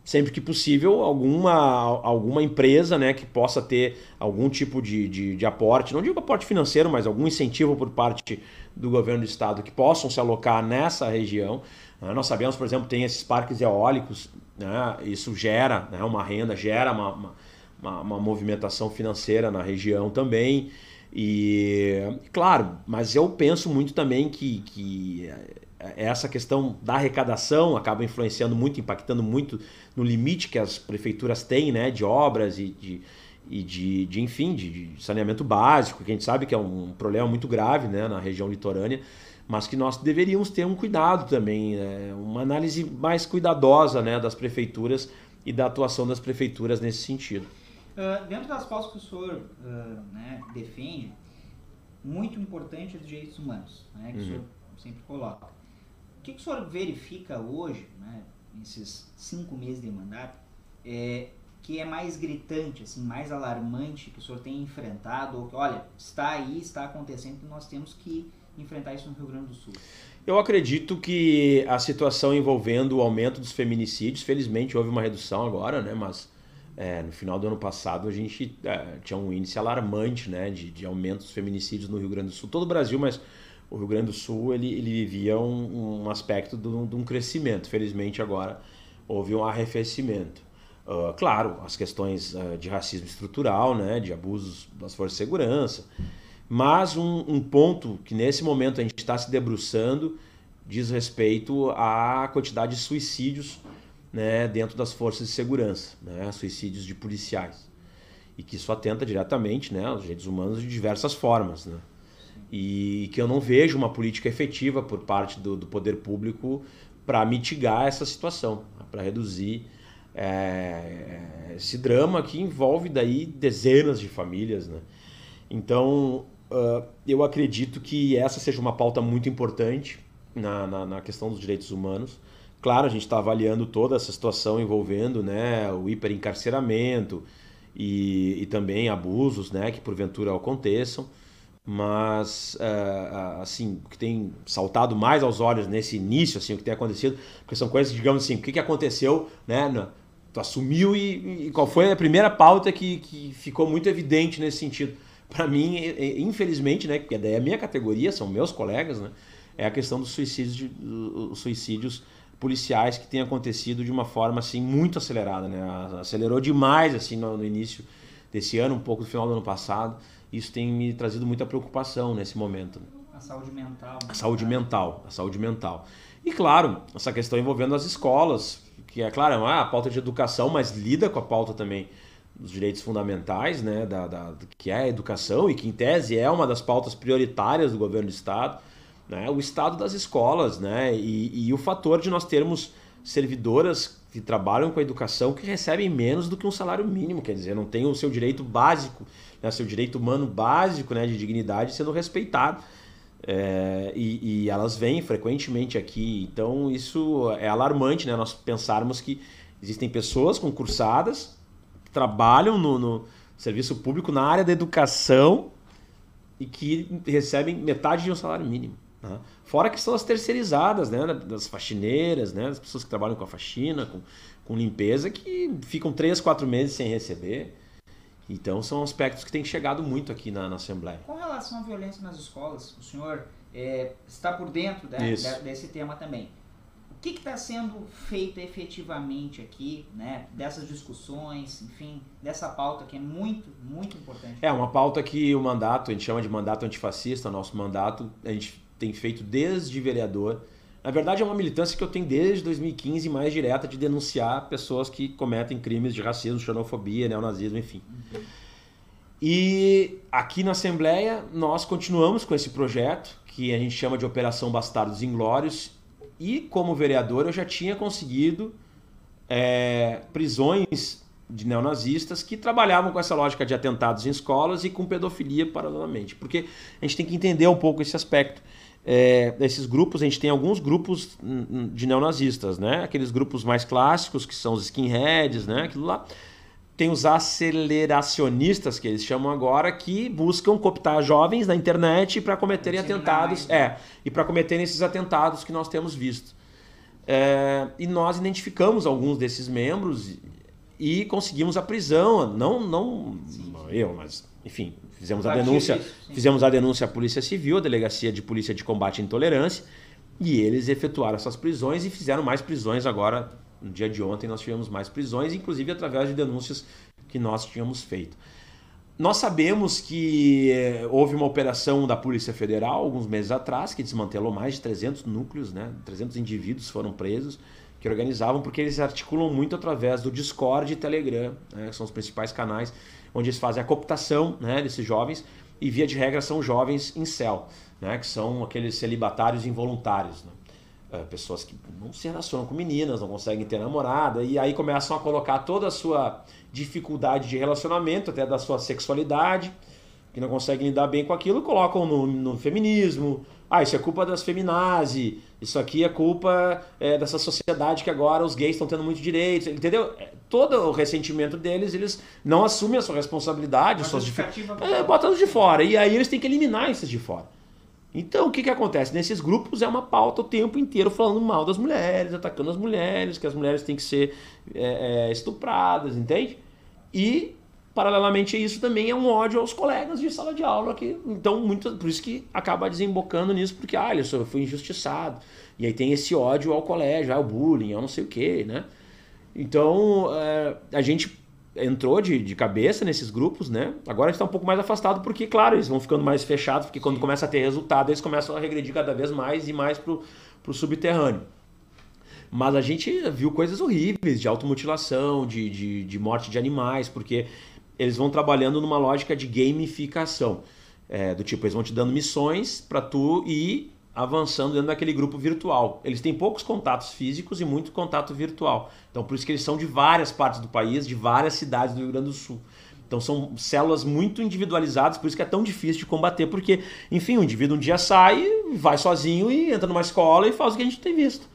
sempre que possível, alguma, alguma empresa né, que possa ter algum tipo de, de, de, aporte, não digo aporte financeiro, mas algum incentivo por parte do governo do estado que possam se alocar nessa região. Né. Nós sabemos, por exemplo, tem esses parques eólicos, né, isso gera né, uma renda, gera uma, uma, uma, movimentação financeira na região também. E, claro, mas eu penso muito também que, que essa questão da arrecadação acaba influenciando muito, impactando muito no limite que as prefeituras têm né, de obras e de, e de, de enfim, de, de, saneamento básico, que a gente sabe que é um problema muito grave né, na região litorânea, mas que nós deveríamos ter um cuidado também, né, uma análise mais cuidadosa né, das prefeituras e da atuação das prefeituras nesse sentido. Uh, dentro das pautas que o senhor uh, né, defende, muito importante é os direitos humanos, né, que uhum. o senhor sempre coloca que, que o senhor verifica hoje, né, nesses cinco meses de mandato, é, que é mais gritante, assim, mais alarmante que o senhor tem enfrentado, ou que, olha, está aí, está acontecendo, e nós temos que enfrentar isso no Rio Grande do Sul? Eu acredito que a situação envolvendo o aumento dos feminicídios, felizmente houve uma redução agora, né, mas é, no final do ano passado a gente é, tinha um índice alarmante né, de, de aumento dos feminicídios no Rio Grande do Sul, todo o Brasil, mas o Rio Grande do Sul ele, ele vivia um, um aspecto de um, de um, crescimento. Felizmente agora houve um arrefecimento. Uh, claro, as questões uh, de racismo estrutural, né, de abusos das forças de segurança, mas um, um ponto que nesse momento a gente está se debruçando diz respeito à quantidade de suicídios né, dentro das forças de segurança, né, suicídios de policiais. E que isso atenta diretamente né, aos direitos humanos de diversas formas. Né e que eu não vejo uma política efetiva por parte do, do poder público para mitigar essa situação, para reduzir é, esse drama que envolve daí dezenas de famílias, né? Então, uh, eu acredito que essa seja uma pauta muito importante na, na, na, questão dos direitos humanos. Claro, a gente está avaliando toda essa situação envolvendo né, o hiperencarceramento e, e também abusos né, que porventura aconteçam. Mas, uh, assim, o que tem saltado mais aos olhos nesse início, assim, o que tem acontecido, porque são coisas, digamos assim, o que, que aconteceu, né? No, tu assumiu e, e, qual foi a primeira pauta que, que ficou muito evidente nesse sentido? Para mim, infelizmente, né, porque daí é a minha categoria, são meus colegas, né, é a questão dos suicídios, suicídios policiais que tem acontecido de uma forma assim muito acelerada, né? Acelerou demais assim no, no início desse ano, um pouco no final do ano passado. Isso tem me trazido muita preocupação nesse momento. A saúde mental. A saúde mental, a saúde mental. E claro, essa questão envolvendo as escolas, que é claro, é a pauta de educação, mas lida com a pauta também dos direitos fundamentais, né, da, da, que é a educação e que em tese é uma das pautas prioritárias do governo do estado, né, o estado das escolas, né, e, e o fator de nós termos servidoras que trabalham com a educação que recebem menos do que um salário mínimo, quer dizer, não tem o seu direito básico, né, seu direito humano básico, né, de dignidade sendo respeitado. É, e, e, elas vêm frequentemente aqui, então isso é alarmante, né? Nós pensarmos que existem pessoas concursadas que trabalham no, no serviço público na área da educação e que recebem metade de um salário mínimo. Né? Fora que são as terceirizadas, né? Das faxineiras, né? Das pessoas que trabalham com a faxina, com, com limpeza, que ficam três, quatro meses sem receber. Então são aspectos que têm chegado muito aqui na, na Assembleia. Com relação à violência nas escolas, o senhor é, está por dentro né, desse tema também. O que está sendo feito efetivamente aqui, né, dessas discussões, enfim, dessa pauta que é muito, muito importante? É uma pauta que o mandato, a gente chama de mandato antifascista, nosso mandato, a gente tem feito desde vereador. Na verdade, é uma militância que eu tenho desde 2015 mais direta de denunciar pessoas que cometem crimes de racismo, xenofobia, neonazismo, enfim. E aqui na Assembleia nós continuamos com esse projeto que a gente chama de Operação Bastardos Inglórios e como vereador eu já tinha conseguido é, prisões de neonazistas que trabalhavam com essa lógica de atentados em escolas e com pedofilia paralelamente. Porque a gente tem que entender um pouco esse aspecto. É, desses grupos, a gente tem alguns grupos de neonazistas, né? Aqueles grupos mais clássicos, que são os skinheads, né? Aquilo lá. Tem os aceleracionistas, que eles chamam agora, que buscam cooptar jovens na internet para cometerem atentados. Né? É, e para cometerem esses atentados que nós temos visto. É, e nós identificamos alguns desses membros e conseguimos a prisão. Não, não eu, mas enfim, fizemos a denúncia, fizemos a denúncia à Polícia Civil, a Delegacia de Polícia de Combate à Intolerância, e eles efetuaram essas prisões e fizeram mais prisões agora. No dia de ontem nós tivemos mais prisões, inclusive através de denúncias que nós tínhamos feito. Nós sabemos que eh, houve uma operação da Polícia Federal alguns meses atrás que desmantelou mais de 300 núcleos, né? 300 indivíduos foram presos que organizavam, porque eles articulam muito através do Discord e Telegram, né, que são os principais canais onde eles fazem a cooptação né, desses jovens, e via de regra são jovens em céu, né, que são aqueles celibatários involuntários. Né? É, pessoas que não se relacionam com meninas, não conseguem ter namorada, e aí começam a colocar toda a sua dificuldade de relacionamento, até da sua sexualidade, que não conseguem lidar bem com aquilo, colocam no, no feminismo, ah, isso é culpa das feminazes, isso aqui é culpa é, dessa sociedade que agora os gays estão tendo muito direito, entendeu? É, todo o ressentimento deles, eles não assumem a sua responsabilidade, suas dificuldades, é, botando de fora, e aí eles têm que eliminar esses de fora. Então, o que, que acontece? Nesses grupos é uma pauta o tempo inteiro falando mal das mulheres, atacando as mulheres, que as mulheres têm que ser é, é estupradas, entende? E Paralelamente a isso também é um ódio aos colegas de sala de aula que então muito por isso que acaba desembocando nisso porque ah, eu fui injustiçado. E aí tem esse ódio ao colégio, ao bullying, ao não sei o quê, né? Então, é, a gente entrou de, de cabeça nesses grupos, né? Agora a gente está um pouco mais afastado porque, claro, eles vão ficando mais fechados, porque quando Sim. começa a ter resultado, eles começam a regredir cada vez mais e mais pro, pro subterrâneo. Mas a gente viu coisas horríveis de automutilação, de, de, de morte de animais, porque eles vão trabalhando numa lógica de gamificação. É, do tipo, eles vão te dando missões para tu ir avançando dentro daquele grupo virtual. Eles têm poucos contatos físicos e muito contato virtual. Então, por isso que eles são de várias partes do país, de várias cidades do Rio Grande do Sul. Então, são células muito individualizadas, por isso que é tão difícil de combater, porque, enfim, o indivíduo um dia sai, vai sozinho e entra numa escola e faz o que a gente tem visto.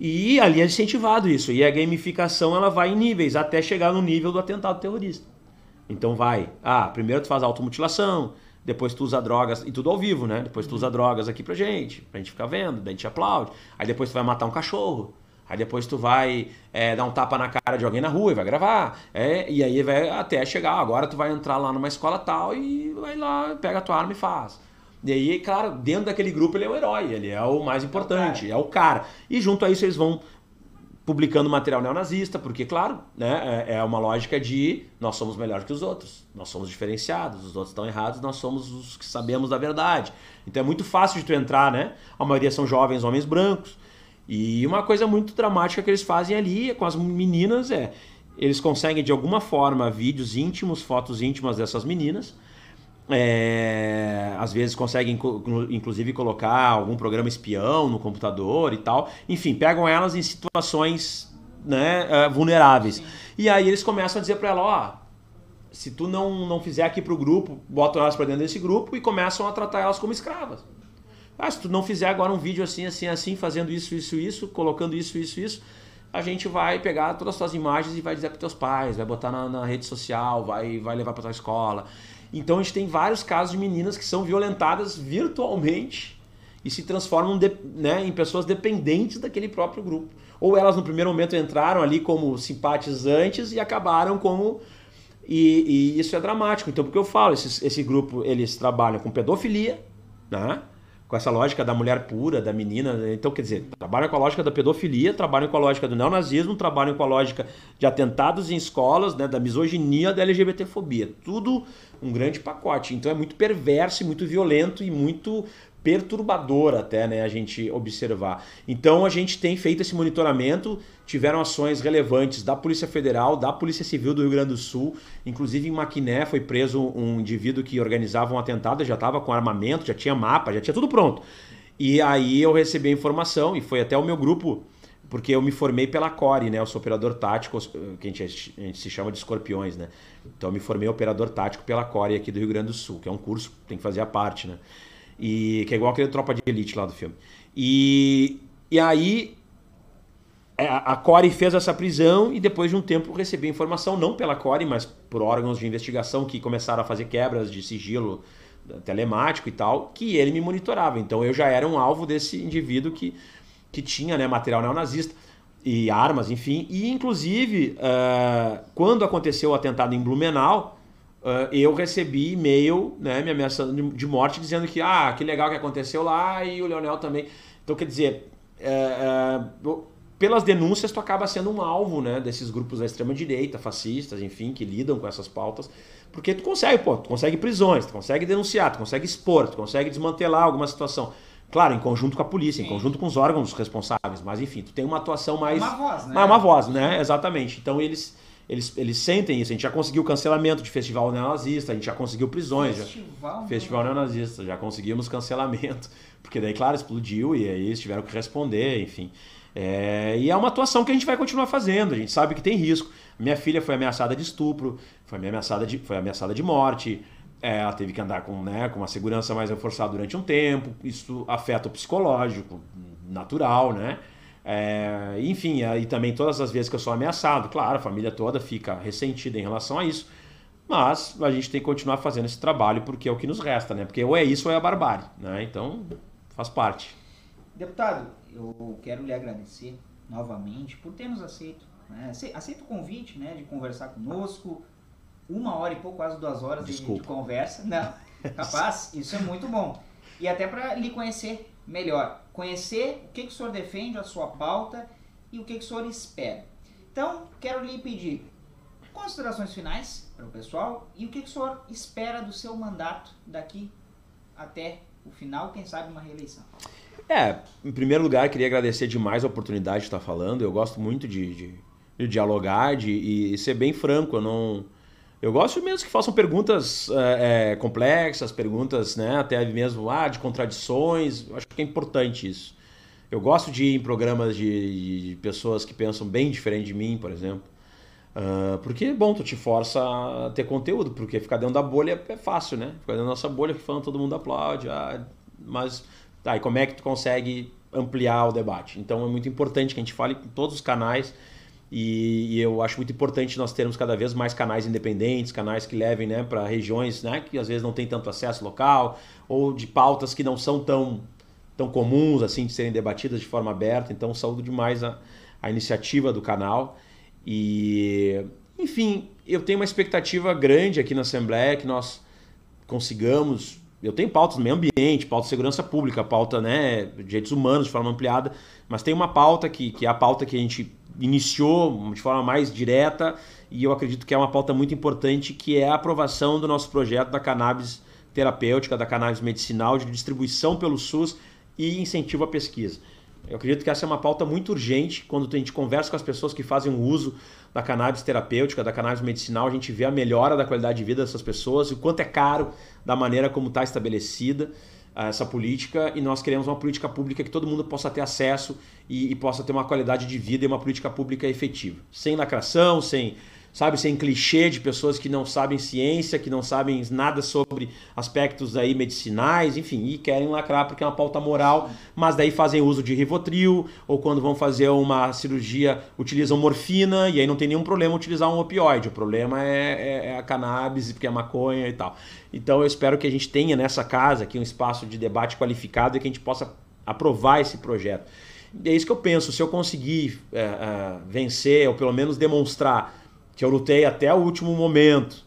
E ali é incentivado isso. E a gamificação ela vai em níveis, até chegar no nível do atentado terrorista. Então vai, ah, primeiro tu faz automutilação, depois tu usa drogas, e tudo ao vivo, né? Depois tu usa drogas aqui pra gente, pra gente ficar vendo, daí a gente aplaude. Aí depois tu vai matar um cachorro. Aí depois tu vai é, dar um tapa na cara de alguém na rua e vai gravar. É, e aí vai até chegar, agora tu vai entrar lá numa escola tal e vai lá, pega a tua arma e faz. E aí, claro, dentro daquele grupo ele é o herói, ele é o mais importante, é o cara. E junto a isso eles vão publicando material neonazista, porque, claro, né, é, é uma lógica de nós somos melhores que os outros, nós somos diferenciados, os outros estão errados, nós somos os que sabemos da verdade. Então é muito fácil de tu entrar, né? A maioria são jovens homens brancos. E uma coisa muito dramática que eles fazem ali com as meninas é eles conseguem de alguma forma vídeos íntimos, fotos íntimas dessas meninas. É, às vezes conseguem inclusive colocar algum programa espião no computador e tal. Enfim, pegam elas em situações né, é, vulneráveis. E aí eles começam a dizer para ela, ó, se tu não, não fizer aqui pro grupo, botam elas para dentro desse grupo e começam a tratar elas como escravas. Ah, se tu não fizer agora um vídeo assim, assim, assim, fazendo isso, isso, isso, colocando isso, isso, isso, a gente vai pegar todas as tuas imagens e vai dizer para teus pais, vai botar na, na, rede social, vai, vai levar para tua escola. Então a gente tem vários casos de meninas que são violentadas virtualmente e se transformam de, né, em pessoas dependentes daquele próprio grupo. Ou elas no primeiro momento entraram ali como simpatizantes e acabaram como e, e isso é dramático. Então, porque eu falo, esse, esse grupo eles trabalham com pedofilia, né? Com essa lógica da mulher pura, da menina. Então, quer dizer, trabalham com a lógica da pedofilia, trabalham com a lógica do neonazismo, trabalham com a lógica de atentados em escolas, né, da misoginia, da LGBTfobia. Tudo um grande pacote. Então é muito perverso, muito violento e muito perturbador até, né, a gente observar. Então a gente tem feito esse monitoramento, tiveram ações relevantes da Polícia Federal, da Polícia Civil do Rio Grande do Sul, inclusive em Maquiné foi preso um indivíduo que organizava um atentado, já estava com armamento, já tinha mapa, já tinha tudo pronto. E aí eu recebi a informação e foi até o meu grupo, porque eu me formei pela CORE, né, eu sou operador tático, que a gente, a gente se chama de escorpiões, né. Então eu me formei operador tático pela CORE aqui do Rio Grande do Sul, que é um curso tem que fazer a parte, né. E, que é igual aquele Tropa de Elite lá do filme. E, e aí é, a Core fez essa prisão e depois de um tempo recebi informação, não pela Core, mas por órgãos de investigação que começaram a fazer quebras de sigilo telemático e tal, que ele me monitorava. Então eu já era um alvo desse indivíduo que, que tinha né, material neonazista e armas, enfim. E inclusive, uh, quando aconteceu o atentado em Blumenau, uh, eu recebi e-mail, né, me ameaçando de morte, dizendo que, ah, que legal que aconteceu lá e o Leonel também. Então, quer dizer, uh, uh, pelas denúncias, tu acaba sendo um alvo né, desses grupos da extrema-direita, fascistas, enfim, que lidam com essas pautas, porque tu consegue, pô, tu consegue prisões, tu consegue denunciar, tu consegue expor, tu consegue desmantelar alguma situação. Claro, em conjunto com a polícia, Sim. em conjunto com os órgãos responsáveis, mas enfim, tu tem uma atuação mais. Uma voz, né? É uma voz, né? Exatamente. Então eles eles, eles sentem isso. A gente já conseguiu cancelamento de festival neonazista, a gente já conseguiu prisões. Festival, já, festival neonazista, já conseguimos cancelamento. Porque daí, claro, explodiu e aí eles tiveram que responder, enfim. É, e é uma atuação que a gente vai continuar fazendo, a gente sabe que tem risco. Minha filha foi ameaçada de estupro, foi ameaçada de, foi ameaçada de morte, é, ela teve que andar com, né, com uma segurança mais reforçada durante um tempo, isso afeta o psicológico, natural, né? É, enfim, aí também todas as vezes que eu sou ameaçado, claro, a família toda fica ressentida em relação a isso, mas a gente tem que continuar fazendo esse trabalho porque é o que nos resta, né? Porque ou é isso ou é a barbárie, né? Então faz parte. Deputado, eu quero lhe agradecer novamente por ter nos aceito. Né? Aceito o convite né, de conversar conosco. Uma hora e pouco, quase duas horas de, de, conversa. Não, capaz, isso é muito bom. E até para lhe conhecer melhor, conhecer o que, que o senhor defende, a sua pauta e o que, que o senhor espera. Então, quero lhe pedir considerações finais para o pessoal e o que, que o senhor espera do seu mandato daqui até o final, quem sabe uma reeleição. É, em primeiro lugar, queria agradecer demais a oportunidade de estar falando. Eu gosto muito de, de, de dialogar de, e ser bem franco. Eu não eu gosto mesmo que façam perguntas é, complexas, perguntas né, até mesmo ah, de contradições. Eu acho que é importante isso. Eu gosto de ir em programas de, de pessoas que pensam bem diferente de mim, por exemplo. Uh, porque, bom, tu te força a ter conteúdo, porque ficar dentro da bolha é fácil, né? Ficar dentro da nossa bolha falando todo mundo aplaude. Ah, mas, tá, e como é que tu consegue ampliar o debate. Então é muito importante que a gente fale em todos os canais e, e, eu acho muito importante nós termos cada vez mais canais independentes, canais que levem né, para regiões né, que às vezes não tem tanto acesso local ou de pautas que não são tão, tão comuns assim de serem debatidas de forma aberta. Então saúdo demais a, a iniciativa do canal e enfim, eu tenho uma expectativa grande aqui na Assembleia que nós consigamos eu tenho pautas do meio ambiente, pauta de segurança pública, pauta né, de direitos humanos de forma ampliada, mas tem uma pauta que, que é a pauta que a gente iniciou de forma mais direta e eu acredito que é uma pauta muito importante, que é a aprovação do nosso projeto da cannabis terapêutica, da cannabis medicinal, de distribuição pelo SUS e incentivo à pesquisa. Eu acredito que essa é uma pauta muito urgente. Quando a gente conversa com as pessoas que fazem o uso da cannabis terapêutica, da cannabis medicinal, a gente vê a melhora da qualidade de vida dessas pessoas o quanto é caro da maneira como está estabelecida ah, essa política. E nós queremos uma política pública que todo mundo possa ter acesso e, e possa ter uma qualidade de vida e uma política pública efetiva. Sem lacração, sem sabe, sem clichê de pessoas que não sabem ciência, que não sabem nada sobre aspectos aí medicinais, enfim, e querem lacrar porque é uma pauta moral, mas daí fazem uso de Rivotril, ou quando vão fazer uma cirurgia utilizam morfina, e aí não tem nenhum problema utilizar um opioide, o problema é, é, é a cannabis, porque é maconha e tal. Então eu espero que a gente tenha nessa casa aqui um espaço de debate qualificado e que a gente possa aprovar esse projeto. E é isso que eu penso, se eu conseguir é, é, vencer, ou pelo menos demonstrar que eu lutei até o último momento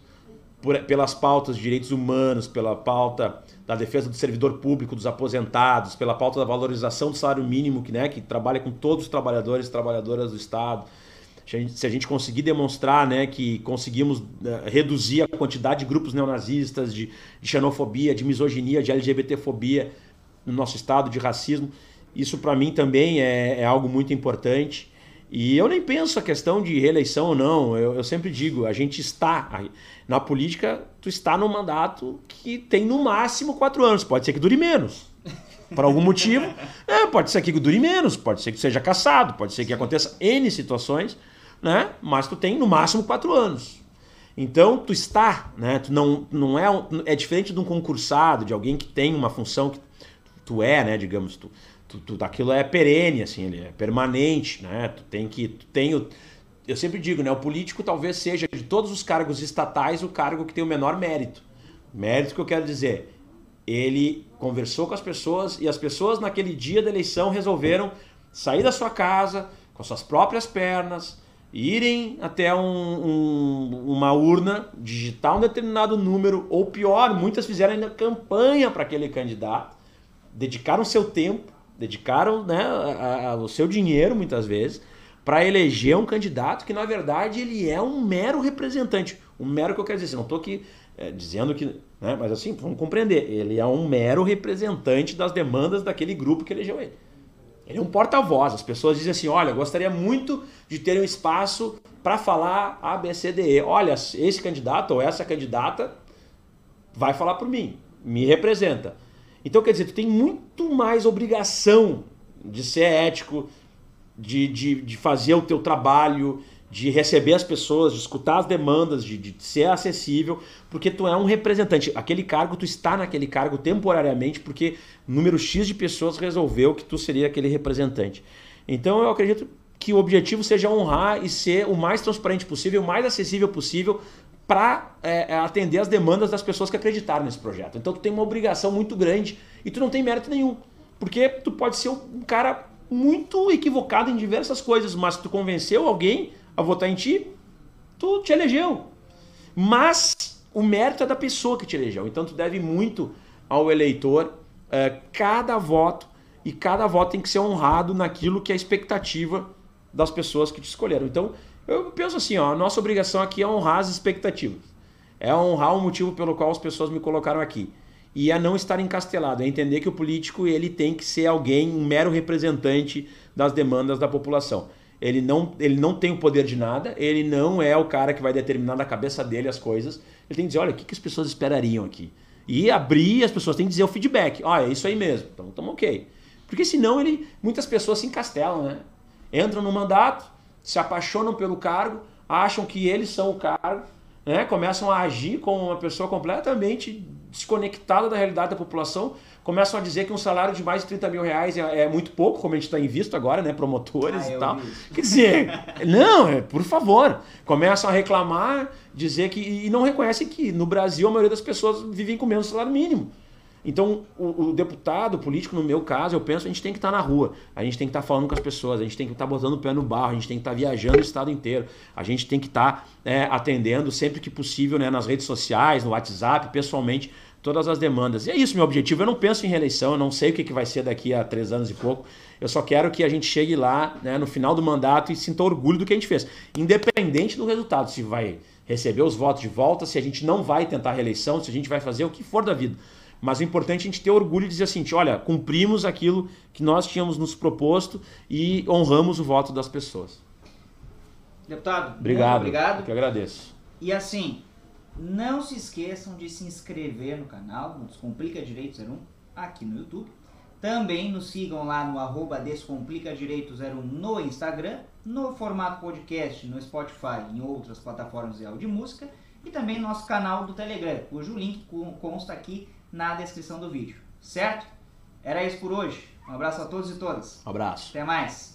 por, pelas pautas de direitos humanos, pela pauta da defesa do servidor público, dos aposentados, pela pauta da valorização do salário mínimo, que, né, que trabalha com todos os trabalhadores e trabalhadoras do Estado. Se a gente conseguir demonstrar né, que conseguimos né, reduzir a quantidade de grupos neonazistas, de, de xenofobia, de misoginia, de LGBTfobia no nosso Estado, de racismo, isso para mim também é, é algo muito importante. E eu nem penso a questão de reeleição ou não. Eu, eu, sempre digo, a gente está. Na política, tu está num mandato que tem no máximo quatro anos. Pode ser que dure menos. Por algum motivo. É, pode ser que dure menos, pode ser que seja caçado, pode ser que aconteça N situações, né? Mas tu tem no máximo quatro anos. Então, tu está, né? Tu não, não é, é diferente de um concursado, de alguém que tem uma função que tu é, né? Digamos, tu, tu, tu, aquilo é perene, assim, ele é permanente, né? Tu tem que. Tu tem o, eu sempre digo, né? O político talvez seja, de todos os cargos estatais, o cargo que tem o menor mérito. Mérito que eu quero dizer. Ele conversou com as pessoas e as pessoas naquele dia da eleição resolveram sair da sua casa com suas próprias pernas, irem até um, um, uma urna, digitar um determinado número, ou pior, muitas fizeram ainda campanha para aquele candidato, dedicaram seu tempo dedicaram né, a, a, o seu dinheiro, muitas vezes, para eleger um candidato que, na verdade, ele é um mero representante. Um mero que eu quero dizer, assim, não estou aqui é, dizendo que. Né, mas assim, vamos compreender. Ele é um mero representante das demandas daquele grupo que elegeu ele. Ele é um porta-voz. As pessoas dizem assim: olha, gostaria muito de ter um espaço para falar A, B, C, D, E. Olha, esse candidato ou essa candidata vai falar por mim, me representa. Então, quer dizer, tu tem muito mais obrigação de ser ético, de, de, de fazer o teu trabalho, de receber as pessoas, de escutar as demandas, de, de ser acessível, porque tu é um representante. Aquele cargo, tu está naquele cargo temporariamente, porque número X de pessoas resolveu que tu seria aquele representante. Então eu acredito que o objetivo seja honrar e ser o mais transparente possível, o mais acessível possível para é, é, atender as demandas das pessoas que acreditaram nesse projeto. Então tu tem uma obrigação muito grande e tu não tem mérito nenhum. Porque tu pode ser um cara muito equivocado em diversas coisas, mas tu convenceu alguém a votar em ti, tu te elegeu. Mas o mérito é da pessoa que te elegeu. Então tu deve muito ao eleitor é, cada voto e cada voto tem que ser honrado naquilo que é a expectativa das pessoas que te escolheram. Então eu penso assim, ó, a nossa obrigação aqui é honrar as expectativas. É honrar o motivo pelo qual as pessoas me colocaram aqui. E é não estar encastelado, é entender que o político ele tem que ser alguém, um mero representante das demandas da população. Ele não, ele não tem o poder de nada, ele não é o cara que vai determinar na cabeça dele as coisas. Ele tem que dizer, olha, o que, que as pessoas esperariam aqui? E abrir, as pessoas têm que dizer o feedback. Ah, é isso aí mesmo, então estamos ok. Porque senão ele, muitas pessoas se encastelam, né? Entram no mandato, se apaixonam pelo cargo, acham que eles são o cargo, né? começam a agir como uma pessoa completamente desconectada da realidade da população, começam a dizer que um salário de mais de 30 mil reais é, é muito pouco, como a gente está em visto agora, né? Promotores Ah, e tal. vi. Quer dizer, não, é, por favor. Começam a reclamar, dizer que. E não reconhecem que no Brasil a maioria das pessoas vivem com menos salário mínimo. Então, o, o deputado, político, no meu caso, eu penso, a gente tem que estar na rua, a gente tem que estar falando com as pessoas, a gente tem que estar botando o pé no barro, a gente tem que estar viajando o estado inteiro, a gente tem que estar é, atendendo sempre que possível né, nas redes sociais, no WhatsApp, pessoalmente, todas as demandas. E é isso meu objetivo. Eu não penso em reeleição, eu não sei o que, que vai ser daqui a três anos e pouco. Eu só quero que a gente chegue lá né, no final do mandato e sinta orgulho do que a gente fez, independente do resultado, se vai receber os votos de volta, se a gente não vai tentar reeleição, se a gente vai fazer o que for da vida. Mas o importante é a gente ter orgulho e dizer assim, olha, cumprimos aquilo que nós tínhamos nos proposto e honramos o voto das pessoas. Deputado, Obrigado. obrigado. Eu que agradeço. E assim, não se esqueçam de se inscrever no canal, Descomplica Direito 01, aqui no YouTube. Também nos sigam lá no arroba Descomplica Direito 01 no Instagram, no formato podcast, no Spotify e em outras plataformas de áudio e música. E também nosso canal do Telegram, cujo link con- consta aqui na descrição do vídeo. Certo? Era isso por hoje. Um abraço a todos e todas. Um abraço. Até mais.